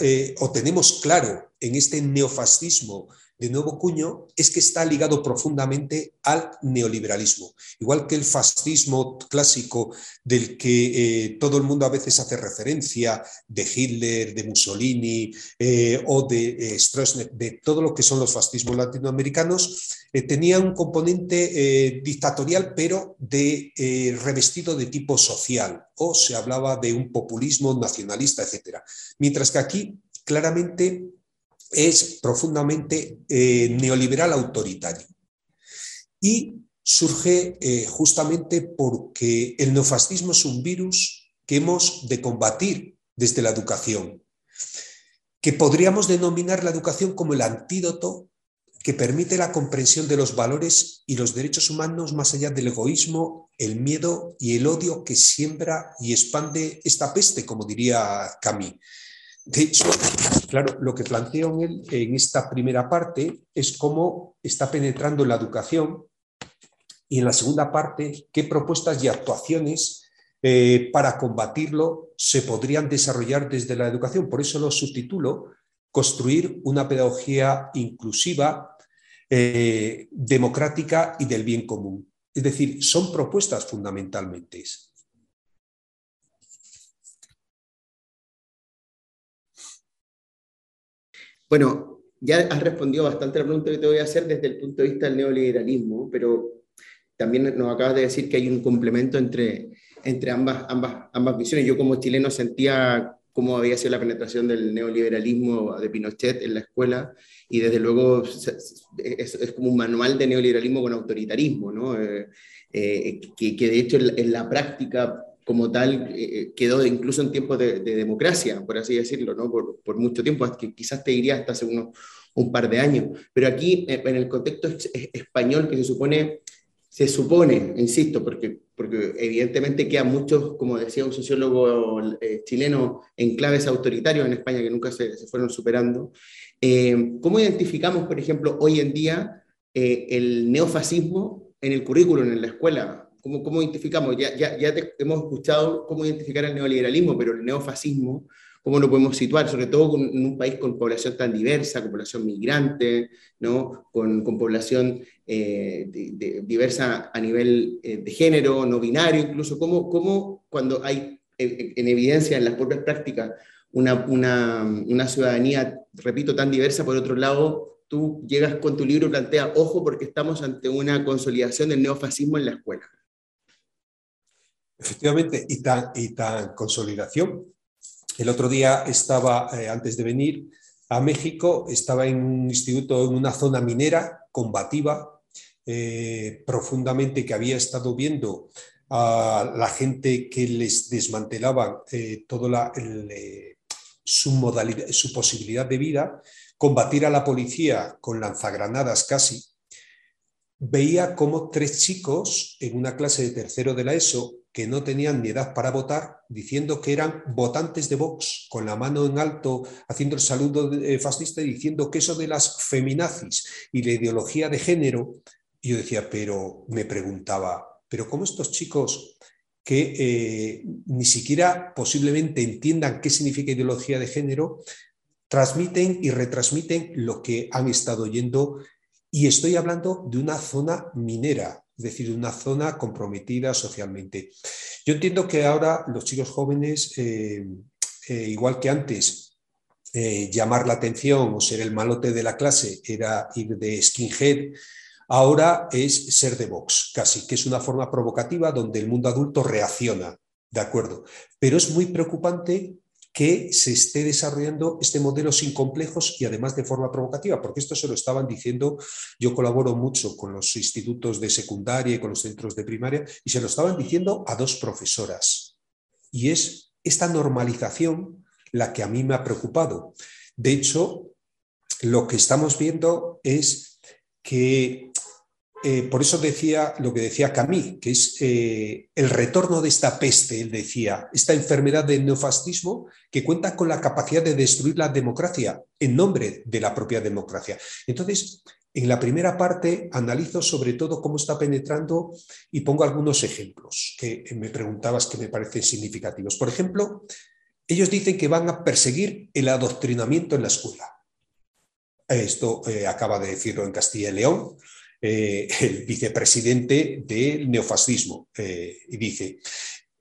eh, o tenemos claro en este neofascismo de nuevo cuño es que está ligado profundamente al neoliberalismo. Igual que el fascismo clásico del que eh, todo el mundo a veces hace referencia, de Hitler, de Mussolini eh, o de eh, Stroessner, de todo lo que son los fascismos latinoamericanos, tenía un componente dictatorial, pero de revestido de tipo social, o se hablaba de un populismo nacionalista, etc. Mientras que aquí claramente es profundamente eh, neoliberal autoritario. Y surge eh, justamente porque el neofascismo es un virus que hemos de combatir desde la educación, que podríamos denominar la educación como el antídoto que permite la comprensión de los valores y los derechos humanos más allá del egoísmo, el miedo y el odio que siembra y expande esta peste, como diría Camus. De hecho, claro, lo que planteo en, esta primera parte es cómo está penetrando la educación y en la segunda parte, qué propuestas y actuaciones eh, para combatirlo se podrían desarrollar desde la educación. Por eso lo subtitulo Construir una pedagogía inclusiva, eh, democrática y del bien común. Es decir, son propuestas fundamentalmente. Bueno, ya has respondido bastante a la pregunta que te voy a hacer desde el punto de vista del neoliberalismo, pero también nos acabas de decir que hay un complemento entre, entre ambas, ambas, ambas visiones. Yo como chileno sentía cómo había sido la penetración del neoliberalismo de Pinochet en la escuela y desde luego es, como un manual de neoliberalismo con autoritarismo, ¿no? Eh, eh, que, que, de hecho en la práctica como tal eh, quedó incluso en tiempos de, democracia, por así decirlo, ¿no? por, por mucho tiempo, que quizás te diría hasta hace un par de años. Pero aquí, eh, en el contexto español, que se supone, se supone, insisto, porque, porque evidentemente quedan muchos, como decía un sociólogo eh, chileno, enclaves autoritarios en España que nunca se, se fueron superando, ¿cómo identificamos, por ejemplo, hoy en día el neofascismo en el currículum, en la escuela? ¿Cómo, identificamos? Ya, hemos escuchado cómo identificar el neoliberalismo, pero el neofascismo, ¿cómo lo podemos situar? Sobre todo en un país con población tan diversa, con población migrante, ¿no? con, población eh, diversa a nivel eh, de género, no binario incluso. ¿Cómo, cuando hay en evidencia en las propias prácticas una, una, una ciudadanía, repito, tan diversa, por otro lado, tú llegas con tu libro y planteas, ojo, porque estamos ante una consolidación del neofascismo en la escuela. Efectivamente, y tan, y tan consolidación. El otro día estaba, eh, antes de venir a México, estaba en un instituto, en una zona minera combativa, eh, profundamente, que había estado viendo a la gente que les desmantelaba eh, toda su, modalidad, su posibilidad de vida, combatir a la policía con lanzagranadas casi. Veía como tres chicos en una clase de tercero de la ESO que no tenían ni edad para votar, diciendo que eran votantes de Vox, con la mano en alto, haciendo el saludo eh, fascista, diciendo que eso de las feminazis y la ideología de género, y yo decía, pero me preguntaba, pero ¿cómo estos chicos que eh, ni siquiera posiblemente entiendan qué significa ideología de género, transmiten y retransmiten lo que han estado oyendo. Y estoy hablando de una zona minera, es decir, de una zona comprometida socialmente. Yo entiendo que ahora los chicos jóvenes, eh, eh, igual que antes, llamar la atención o ser el malote de la clase era ir de skinhead, Ahora es ser de Vox, casi, que es una forma provocativa donde el mundo adulto reacciona, ¿de acuerdo? Pero es muy preocupante que se esté desarrollando este modelo sin complejos y además de forma provocativa, porque esto se lo estaban diciendo, yo colaboro mucho con los institutos de secundaria y con los centros de primaria, y se lo estaban diciendo a dos profesoras. Y es esta normalización la que a mí me ha preocupado. De hecho, lo que estamos viendo es que eh, por eso decía lo que decía Camille, que es eh, el retorno de esta peste, él decía, esta enfermedad del neofascismo que cuenta con la capacidad de destruir la democracia en nombre de la propia democracia. Entonces, en la primera parte analizo sobre todo cómo está penetrando y pongo algunos ejemplos que me preguntabas que me parecen significativos. Por ejemplo, ellos dicen que van a perseguir el adoctrinamiento en la escuela. Esto eh, acaba de decirlo en Castilla y León. Eh, el vicepresidente del neofascismo, eh, y dice,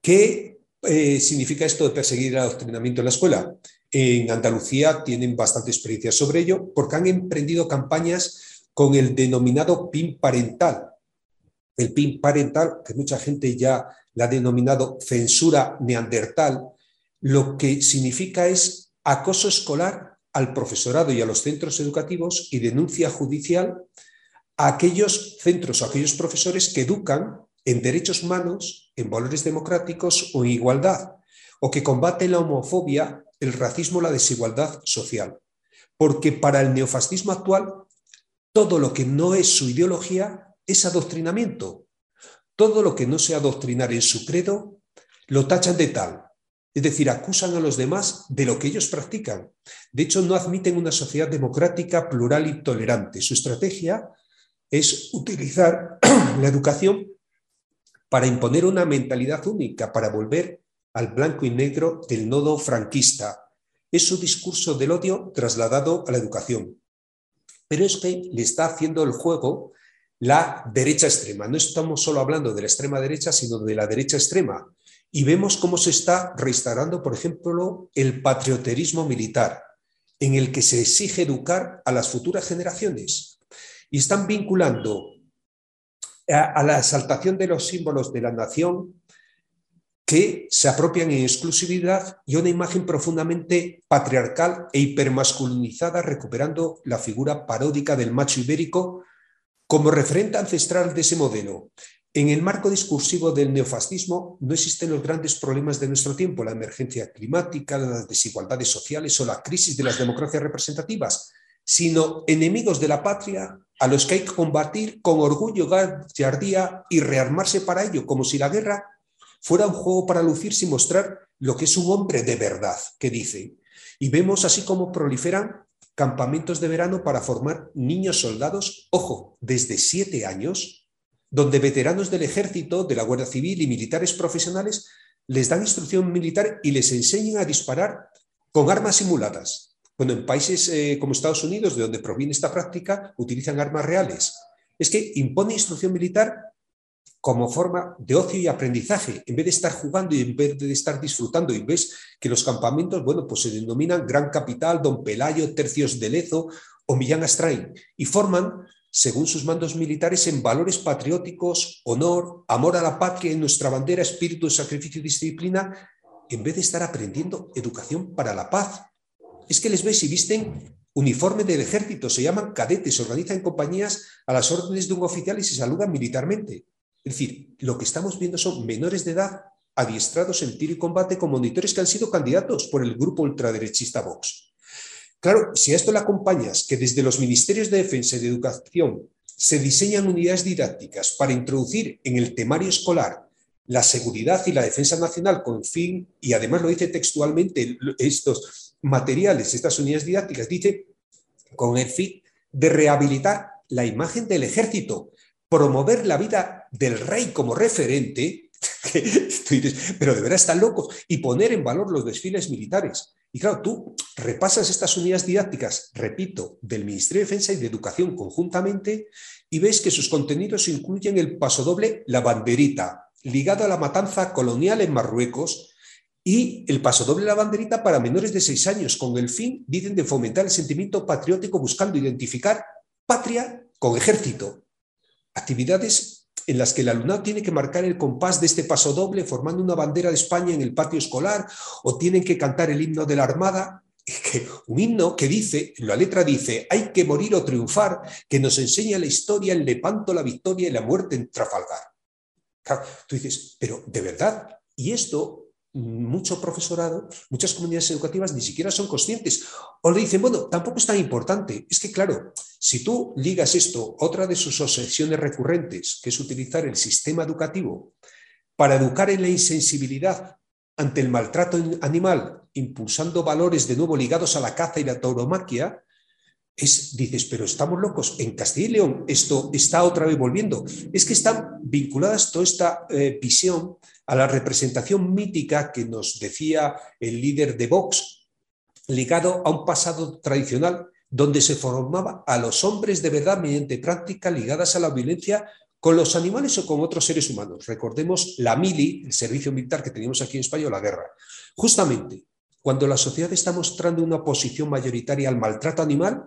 ¿qué eh, significa esto de perseguir el adoctrinamiento en la escuela? En Andalucía tienen bastante experiencia sobre ello porque han emprendido campañas con el denominado PIN parental. El PIN parental, que mucha gente ya la ha denominado censura neandertal, lo que significa es acoso escolar al profesorado y a los centros educativos y denuncia judicial a aquellos centros o aquellos profesores que educan en derechos humanos, en valores democráticos o en igualdad, o que combaten la homofobia, el racismo, la desigualdad social. Porque para el neofascismo actual, todo lo que no es su ideología es adoctrinamiento. Todo lo que no sea adoctrinar en su credo, lo tachan de tal. Es decir, acusan a los demás de lo que ellos practican. De hecho, no admiten una sociedad democrática, plural y tolerante. Su estrategia es utilizar la educación para imponer una mentalidad única, para volver al blanco y negro del nodo franquista. Es su discurso del odio trasladado a la educación. Pero es que le está haciendo el juego la derecha extrema. No estamos solo hablando de la extrema derecha, sino de la derecha extrema. Y vemos cómo se está reinstaurando, por ejemplo, el patrioterismo militar, en el que se exige educar a las futuras generaciones y están vinculando a, la exaltación de los símbolos de la nación que se apropian en exclusividad y una imagen profundamente patriarcal e hipermasculinizada, recuperando la figura paródica del macho ibérico como referente ancestral de ese modelo. En el marco discursivo del neofascismo no existen los grandes problemas de nuestro tiempo, la emergencia climática, las desigualdades sociales o la crisis de las democracias representativas, sino enemigos de la patria a los que hay que combatir con orgullo, gallardía y rearmarse para ello, como si la guerra fuera un juego para lucirse y mostrar lo que es un hombre de verdad, que dice. Y vemos así como proliferan campamentos de verano para formar niños soldados, ojo, desde siete años, donde veteranos del ejército, de la Guardia Civil y militares profesionales les dan instrucción militar y les enseñan a disparar con armas simuladas, bueno, en países eh, como Estados Unidos, de donde proviene esta práctica, utilizan armas reales. Es que impone instrucción militar como forma de ocio y aprendizaje, en vez de estar jugando y en vez de estar disfrutando. Y ves que los campamentos, bueno, pues se denominan Gran Capital, Don Pelayo, Tercios de Lezo o Millán Astrain y forman, según sus mandos militares, en valores patrióticos, honor, amor a la patria y nuestra bandera, espíritu de sacrificio y disciplina, en vez de estar aprendiendo educación para la paz, es que les ves y visten uniforme del ejército, se llaman cadetes, se organizan compañías a las órdenes de un oficial y se saludan militarmente. Es decir, lo que estamos viendo son menores de edad adiestrados en tiro y combate con monitores que han sido candidatos por el grupo ultraderechista Vox. Claro, si a esto le acompañas que desde los ministerios de defensa y de educación se diseñan unidades didácticas para introducir en el temario escolar la seguridad y la defensa nacional con fin, y además lo dice textualmente, estos materiales, estas unidades didácticas, dice con el fin de rehabilitar la imagen del ejército, promover la vida del rey como referente, pero de verdad están locos, y poner en valor los desfiles militares. Y claro, tú repasas estas unidades didácticas, repito, del Ministerio de Defensa y de Educación conjuntamente, y ves que sus contenidos incluyen el pasodoble La Banderita, ligado a la matanza colonial en Marruecos, y el pasodoble La Banderita para menores de seis años, con el fin, dicen, de fomentar el sentimiento patriótico buscando identificar patria con ejército. Actividades en las que el alumnado tiene que marcar el compás de este pasodoble formando una bandera de España en el patio escolar o tienen que cantar el himno de la Armada un himno que dice, la letra dice, hay que morir o triunfar, que nos enseña la historia en Lepanto, la victoria y la muerte en Trafalgar. tú dices, pero de verdad, y esto mucho profesorado, muchas comunidades educativas ni siquiera son conscientes. O le dicen, bueno, tampoco es tan importante. Es que, claro, si tú ligas esto, otra de sus obsesiones recurrentes, que es utilizar el sistema educativo para educar en la insensibilidad ante el maltrato animal, impulsando valores de nuevo ligados a la caza y la tauromaquia, es, dices, pero estamos locos. En Castilla y León esto está otra vez volviendo. Es que están vinculadas toda esta eh, visión a la representación mítica que nos decía el líder de Vox, ligado a un pasado tradicional donde se formaba a los hombres de verdad mediante prácticas ligadas a la violencia con los animales o con otros seres humanos. Recordemos la mili, el servicio militar que teníamos aquí en España, o la guerra. Justamente, cuando la sociedad está mostrando una posición mayoritaria al maltrato animal,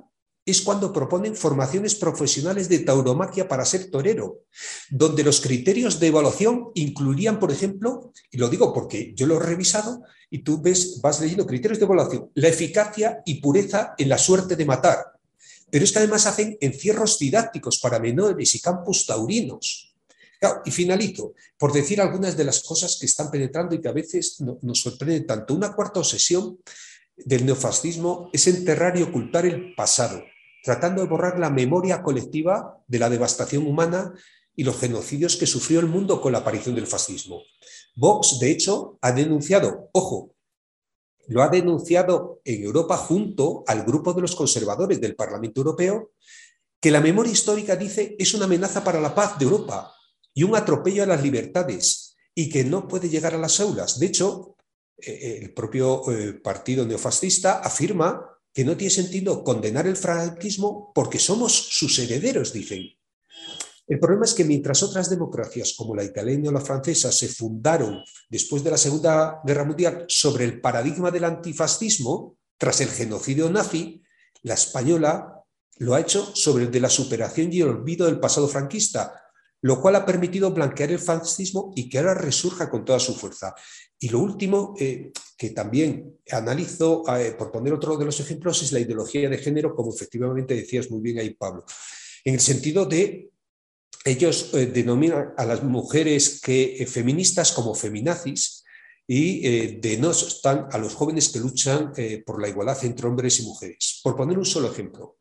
es cuando proponen formaciones profesionales de tauromaquia para ser torero, donde los criterios de evaluación incluirían, por ejemplo, y lo digo porque yo lo he revisado y tú ves, vas leyendo criterios de evaluación, la eficacia y pureza en la suerte de matar, pero es que además hacen encierros didácticos para menores y campus taurinos. y finalizo por decir algunas de las cosas que están penetrando y que a veces nos sorprenden tanto. Una cuarta obsesión del neofascismo es enterrar y ocultar el pasado, tratando de borrar la memoria colectiva de la devastación humana y los genocidios que sufrió el mundo con la aparición del fascismo. Vox, de hecho, ha denunciado, ojo, lo ha denunciado en Europa junto al grupo de los conservadores del Parlamento Europeo, que la memoria histórica, dice, es una amenaza para la paz de Europa y un atropello a las libertades y que no puede llegar a las aulas. De hecho, eh, el propio eh, partido neofascista afirma que no tiene sentido condenar el franquismo porque somos sus herederos, dicen. El problema es que mientras otras democracias como la italiana o la francesa se fundaron después de la Segunda Guerra Mundial sobre el paradigma del antifascismo, tras el genocidio nazi, la española lo ha hecho sobre el de la superación y el olvido del pasado franquista, lo cual ha permitido blanquear el fascismo y que ahora resurja con toda su fuerza. Y lo último eh, que también analizo, eh, por poner otro de los ejemplos, es la ideología de género, como efectivamente decías muy bien ahí, Pablo, en el sentido de ellos eh, denominan a las mujeres que, feministas como feminazis y denostan a los jóvenes que luchan por la igualdad entre hombres y mujeres. Por poner un solo ejemplo,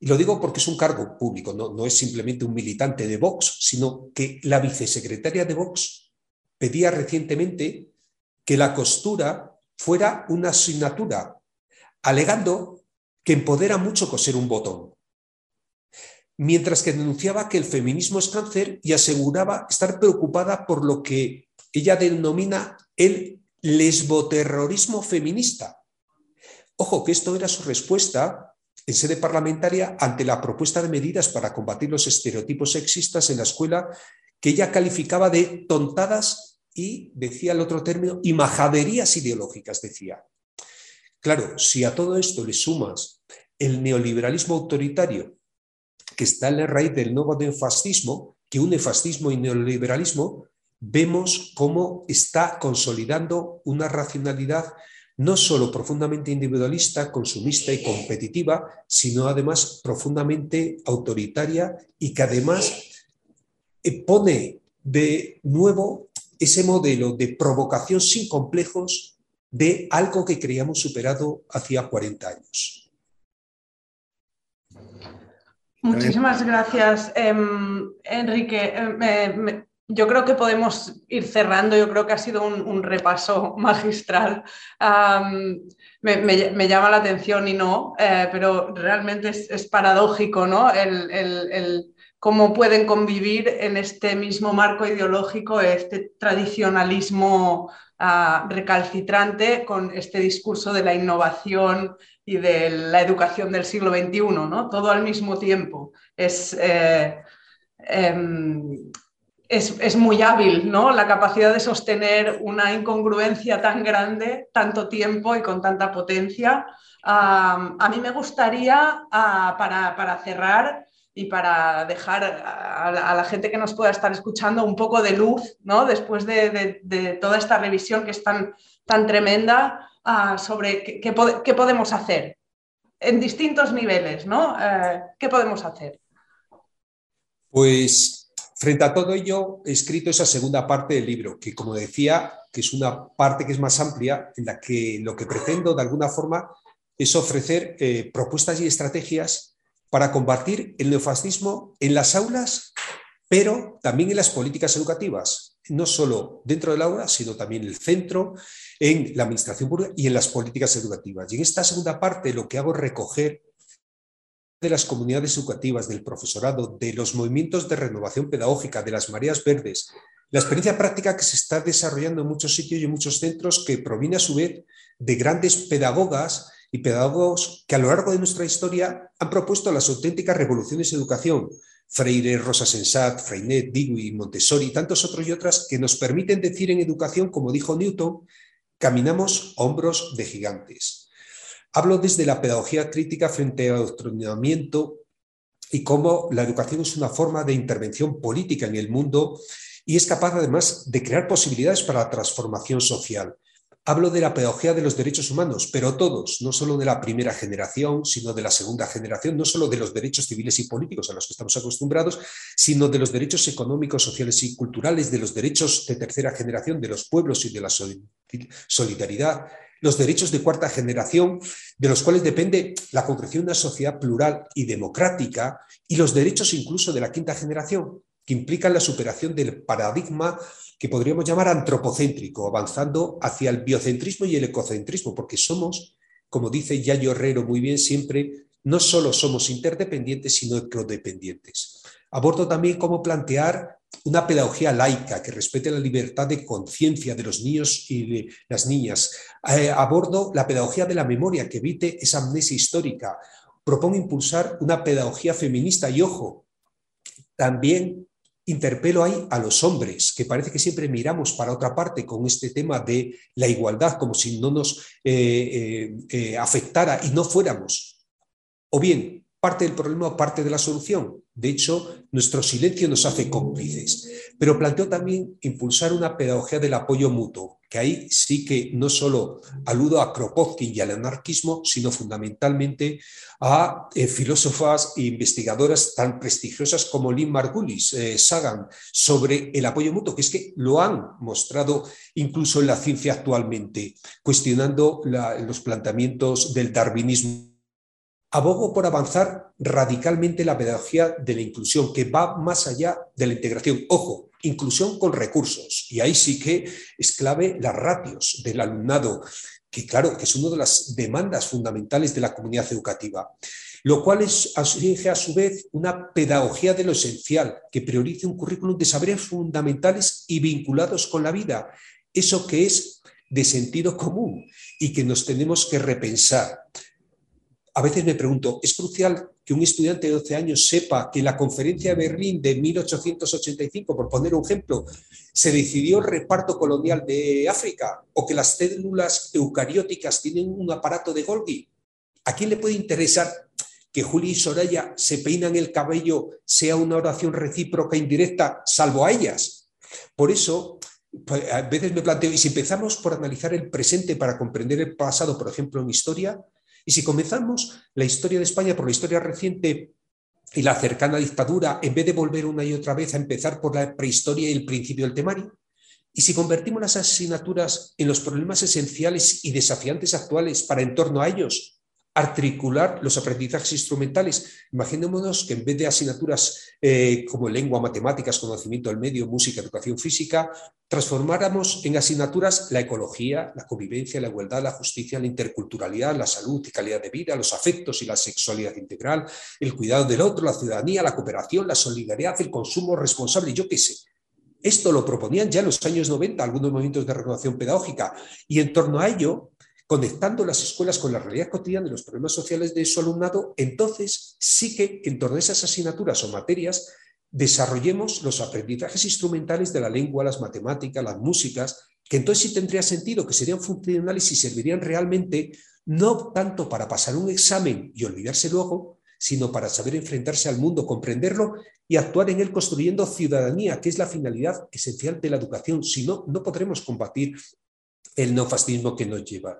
y lo digo porque es un cargo público, no, no es simplemente un militante de Vox, sino que la vicesecretaria de Vox pedía recientemente que la costura fuera una asignatura, alegando que empodera mucho coser un botón. Mientras que denunciaba que el feminismo es cáncer y aseguraba estar preocupada por lo que ella denomina el lesboterrorismo feminista. Ojo, que esto era su respuesta en sede parlamentaria ante la propuesta de medidas para combatir los estereotipos sexistas en la escuela que ella calificaba de tontadas y, decía el otro término, y majaderías ideológicas, decía. Claro, si a todo esto le sumas el neoliberalismo autoritario que está en la raíz del nuevo neofascismo, que une fascismo y neoliberalismo, vemos cómo está consolidando una racionalidad no solo profundamente individualista, consumista y competitiva, sino además profundamente autoritaria y que además eh, pone de nuevo ese modelo de provocación sin complejos de algo que creíamos superado hacía 40 años. Muchísimas gracias, em, Enrique. Em, yo creo que podemos ir cerrando, yo creo que ha sido un, repaso magistral. me, llama la atención y no, eh, pero realmente es, paradójico ¿no? el, cómo pueden convivir en este mismo marco ideológico este tradicionalismo ah, recalcitrante con este discurso de la innovación y de la educación del siglo XXI, ¿no? todo al mismo tiempo. Es. Eh, em, es, muy hábil, ¿no? La capacidad de sostener una incongruencia tan grande, tanto tiempo y con tanta potencia. a mí me gustaría, para, cerrar y para dejar a la, gente que nos pueda estar escuchando un poco de luz, ¿no? Después de, toda esta revisión que es tan, tan tremenda sobre qué, podemos hacer en distintos niveles, ¿no? Eh, ¿Qué podemos hacer? Pues Frente a todo ello, he escrito esa segunda parte del libro, que como decía, que es una parte que es más amplia, en la que lo que pretendo de alguna forma es ofrecer eh, propuestas y estrategias para combatir el neofascismo en las aulas, pero también en las políticas educativas, no solo dentro del aula, sino también en el centro, en la administración pública y en las políticas educativas. Y en esta segunda parte lo que hago es recoger de las comunidades educativas, del profesorado, de los movimientos de renovación pedagógica, de las mareas verdes, la experiencia práctica que se está desarrollando en muchos sitios y en muchos centros que proviene a su vez de grandes pedagogas y pedagogos que a lo largo de nuestra historia han propuesto las auténticas revoluciones de educación. Freire, Rosa Sensat, Freinet, Dewey, Montessori y tantos otros y otras que nos permiten decir en educación, como dijo Newton, caminamos hombros de gigantes. Hablo desde la pedagogía crítica frente al adoctrinamiento y cómo la educación es una forma de intervención política en el mundo y es capaz además de crear posibilidades para la transformación social. Hablo de la pedagogía de los derechos humanos, pero todos, no solo de la primera generación, sino de la segunda generación, no solo de los derechos civiles y políticos a los que estamos acostumbrados, sino de los derechos económicos, sociales y culturales, de los derechos de tercera generación, de los pueblos y de la solidaridad, los derechos de cuarta generación, de los cuales depende la construcción de una sociedad plural y democrática, y los derechos incluso de la quinta generación, que implican la superación del paradigma que podríamos llamar antropocéntrico, avanzando hacia el biocentrismo y el ecocentrismo, porque somos, como dice Yayo Herrero muy bien siempre, no solo somos interdependientes, sino ecodependientes. Abordo también cómo plantear una pedagogía laica que respete la libertad de conciencia de los niños y de las niñas. Eh, abordo la pedagogía de la memoria que evite esa amnesia histórica. Propongo impulsar una pedagogía feminista y ojo, también interpelo ahí a los hombres, que parece que siempre miramos para otra parte con este tema de la igualdad, como si no nos eh, eh, afectara y no fuéramos. O bien, parte del problema o parte de la solución. De hecho, nuestro silencio nos hace cómplices. Pero planteo también impulsar una pedagogía del apoyo mutuo, que ahí sí que no solo aludo a Kropotkin y al anarquismo, sino fundamentalmente a eh, filósofas e investigadoras tan prestigiosas como Lynn Margulis, eh, Sagan, sobre el apoyo mutuo, que es que lo han mostrado incluso en la ciencia actualmente, cuestionando los planteamientos del darwinismo Abogo por avanzar radicalmente la pedagogía de la inclusión, que va más allá de la integración. Ojo, inclusión con recursos. Y ahí sí que es clave las ratios del alumnado, que claro, que es una de las demandas fundamentales de la comunidad educativa. Lo cual es, exige a su vez una pedagogía de lo esencial, que priorice un currículum de saberes fundamentales y vinculados con la vida. Eso que es de sentido común y que nos tenemos que repensar a veces me pregunto, ¿es crucial que un estudiante de 12 años sepa que la conferencia de Berlín de 1885, por poner un ejemplo, se decidió el reparto colonial de África o que las células eucarióticas tienen un aparato de Golgi? ¿A quién le puede interesar que Juli y Soraya se peinan el cabello sea una oración recíproca indirecta, salvo a ellas? Por eso, pues, a veces me planteo, ¿y si empezamos por analizar el presente para comprender el pasado, por ejemplo, en historia? Y si comenzamos la historia de España por la historia reciente y la cercana dictadura, en vez de volver una y otra vez a empezar por la prehistoria y el principio del temario, y si convertimos las asignaturas en los problemas esenciales y desafiantes actuales para en torno a ellos, articular los aprendizajes instrumentales. Imaginémonos que en vez de asignaturas eh, como lengua, matemáticas, conocimiento del medio, música, educación física, transformáramos en asignaturas la ecología, la convivencia, la igualdad, la justicia, la interculturalidad, la salud y calidad de vida, los afectos y la sexualidad integral, el cuidado del otro, la ciudadanía, la cooperación, la solidaridad, el consumo responsable, yo qué sé. Esto lo proponían ya en los años 90 algunos movimientos de renovación pedagógica y en torno a ello conectando las escuelas con la realidad cotidiana y los problemas sociales de su alumnado, entonces sí que en torno a esas asignaturas o materias desarrollemos los aprendizajes instrumentales de la lengua, las matemáticas, las músicas, que entonces sí tendría sentido, que serían funcionales y servirían realmente no tanto para pasar un examen y olvidarse luego, sino para saber enfrentarse al mundo, comprenderlo y actuar en él construyendo ciudadanía, que es la finalidad esencial de la educación. Si no, no podremos combatir el neofascismo que nos lleva.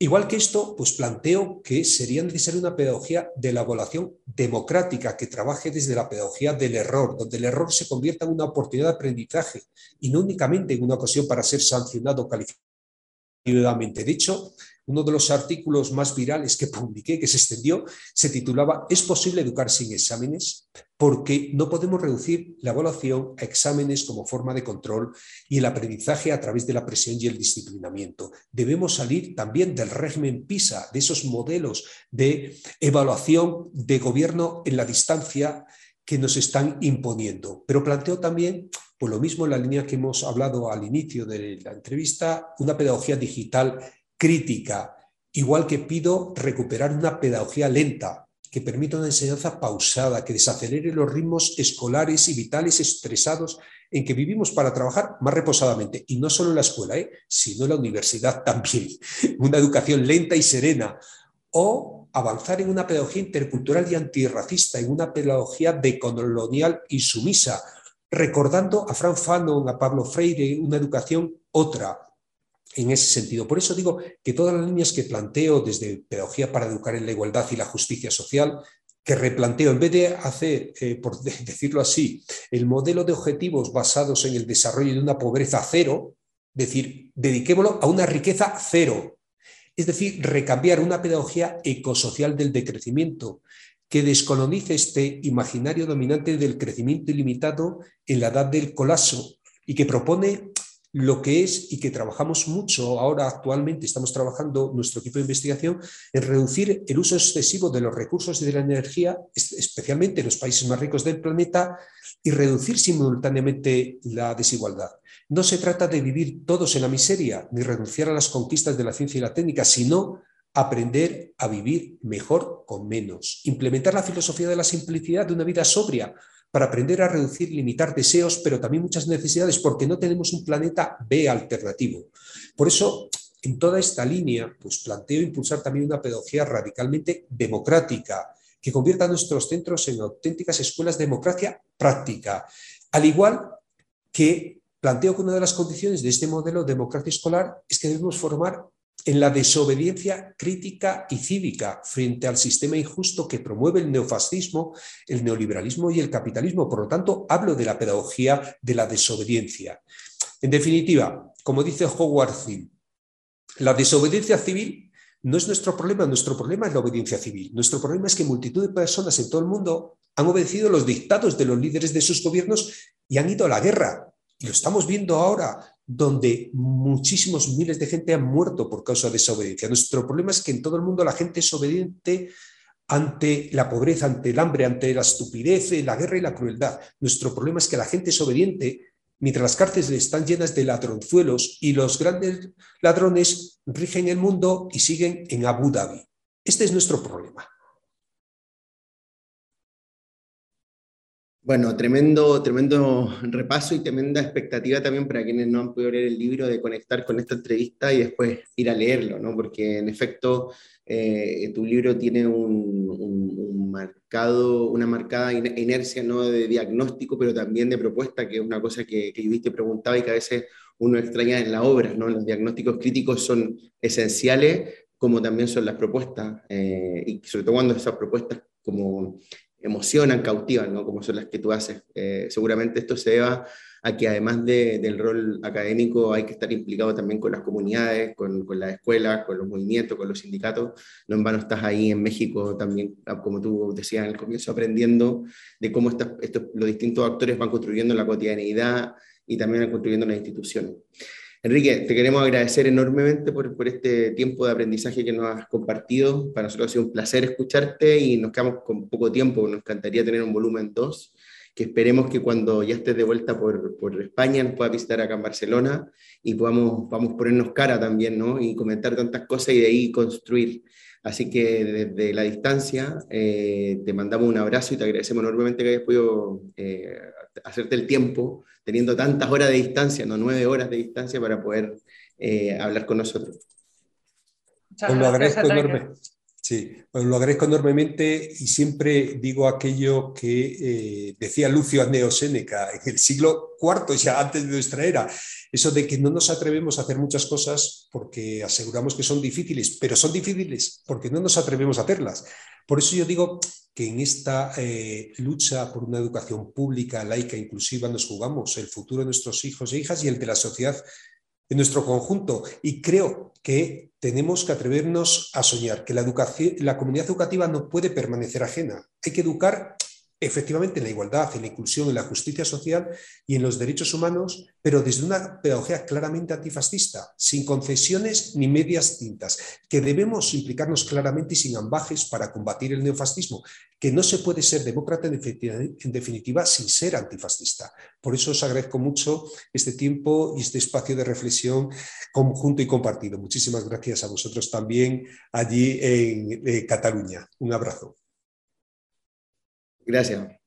Igual que esto, pues planteo que sería necesaria una pedagogía de la evaluación democrática que trabaje desde la pedagogía del error, donde el error se convierta en una oportunidad de aprendizaje y no únicamente en una ocasión para ser sancionado o calificado. De hecho, uno de los artículos más virales que publiqué, que se extendió, se titulaba ¿Es posible educar sin exámenes? Porque no podemos reducir la evaluación a exámenes como forma de control y el aprendizaje a través de la presión y el disciplinamiento. Debemos salir también del régimen PISA, de esos modelos de evaluación de gobierno en la distancia que nos están imponiendo. Pero planteo también, por lo mismo en la línea que hemos hablado al inicio de la entrevista, una pedagogía digital crítica, igual que pido recuperar una pedagogía lenta que permita una enseñanza pausada, que desacelere los ritmos escolares y vitales estresados en que vivimos para trabajar más reposadamente. Y no solo en la escuela, ¿eh? sino en la universidad también. Una educación lenta y serena. O avanzar en una pedagogía intercultural y antirracista, en una pedagogía decolonial y sumisa, recordando a Frank Fanon, a Pablo Freire, una educación otra, en ese sentido. Por eso digo que todas las líneas que planteo desde Pedagogía para Educar en la Igualdad y la Justicia Social, que replanteo, en vez de hacer, eh, por decirlo así, el modelo de objetivos basados en el desarrollo de una pobreza cero, decir, dediquémoslo a una riqueza cero. Es decir, recambiar una pedagogía ecosocial del decrecimiento, que descolonice este imaginario dominante del crecimiento ilimitado en la edad del colapso y que propone lo que es y que trabajamos mucho ahora actualmente, estamos trabajando nuestro equipo de investigación en reducir el uso excesivo de los recursos y de la energía, especialmente en los países más ricos del planeta, y reducir simultáneamente la desigualdad. No se trata de vivir todos en la miseria ni renunciar a las conquistas de la ciencia y la técnica, sino aprender a vivir mejor con menos, implementar la filosofía de la simplicidad de una vida sobria, para aprender a reducir, limitar deseos, pero también muchas necesidades, porque no tenemos un planeta B alternativo. Por eso, en toda esta línea, pues planteo impulsar también una pedagogía radicalmente democrática, que convierta nuestros centros en auténticas escuelas de democracia práctica, al igual que planteo que una de las condiciones de este modelo de democracia escolar es que debemos formar en la desobediencia crítica y cívica frente al sistema injusto que promueve el neofascismo, el neoliberalismo y el capitalismo. Por lo tanto, hablo de la pedagogía de la desobediencia. En definitiva, como dice Howard Zinn, la desobediencia civil no es nuestro problema, nuestro problema es la obediencia civil. Nuestro problema es que multitud de personas en todo el mundo han obedecido los dictados de los líderes de sus gobiernos y han ido a la guerra. Y lo estamos viendo ahora donde muchísimos miles de gente han muerto por causa de esa obediencia. Nuestro problema es que en todo el mundo la gente es obediente ante la pobreza, ante el hambre, ante la estupidez, la guerra y la crueldad. Nuestro problema es que la gente es obediente mientras las cárceles están llenas de ladronzuelos y los grandes ladrones rigen el mundo y siguen en Abu Dhabi. Este es nuestro problema. Bueno, tremendo, tremendo repaso y tremenda expectativa también para quienes no han podido leer el libro de conectar con esta entrevista y después ir a leerlo, ¿no? Porque en efecto eh, tu libro tiene una marcada inercia ¿no? de diagnóstico, pero también de propuesta, que es una cosa que, que yo te preguntaba y que a veces uno extraña en la obra, ¿no? Los diagnósticos críticos son esenciales, como también son las propuestas, eh, y sobre todo cuando esas propuestas como emocionan, cautivan, ¿no? como son las que tú haces. Eh, seguramente esto se deba a que además del rol académico hay que estar implicado también con las comunidades, con, con las escuelas, con los movimientos, con los sindicatos. No en vano estás ahí en México también, ah, como tú decías en el comienzo, aprendiendo de cómo estos, los distintos actores van construyendo la cotidianidad y también van construyendo las instituciones. Enrique, te queremos agradecer enormemente por, por, este tiempo de aprendizaje que nos has compartido. Para nosotros ha sido un placer escucharte y nos quedamos con poco tiempo. Nos encantaría tener un volumen 2 que esperemos que cuando ya estés de vuelta por, por España nos puedas visitar acá en Barcelona y podamos, vamos ponernos cara también, ¿no? Y comentar tantas cosas y de ahí construir. Así que desde la distancia eh, te mandamos un abrazo y te agradecemos enormemente que hayas podido eh, hacerte el tiempo, teniendo tantas horas de distancia, no nueve horas de distancia, para poder eh, hablar con nosotros. Muchas pues lo agradezco enorme. Sí, pues lo agradezco enormemente y siempre digo aquello que eh, decía Lucio Anneo Séneca en el siglo IV, ya antes de nuestra era, eso de que no nos atrevemos a hacer muchas cosas porque aseguramos que son difíciles, pero son difíciles porque no nos atrevemos a hacerlas. Por eso yo digo que en esta eh, lucha por una educación pública, laica, inclusiva, nos jugamos el futuro de nuestros hijos e hijas y el de la sociedad en nuestro conjunto. Y creo que tenemos que atrevernos a soñar, que la, educación, la comunidad educativa no puede permanecer ajena. Hay que educar efectivamente en la igualdad, en la inclusión, en la justicia social y en los derechos humanos, pero desde una pedagogía claramente antifascista, sin concesiones ni medias tintas, que debemos implicarnos claramente y sin ambajes para combatir el neofascismo, que no se puede ser demócrata en definitiva sin ser antifascista. Por eso os agradezco mucho este tiempo y este espacio de reflexión conjunto y compartido. Muchísimas gracias a vosotros también allí en Cataluña. Un abrazo. Gracias.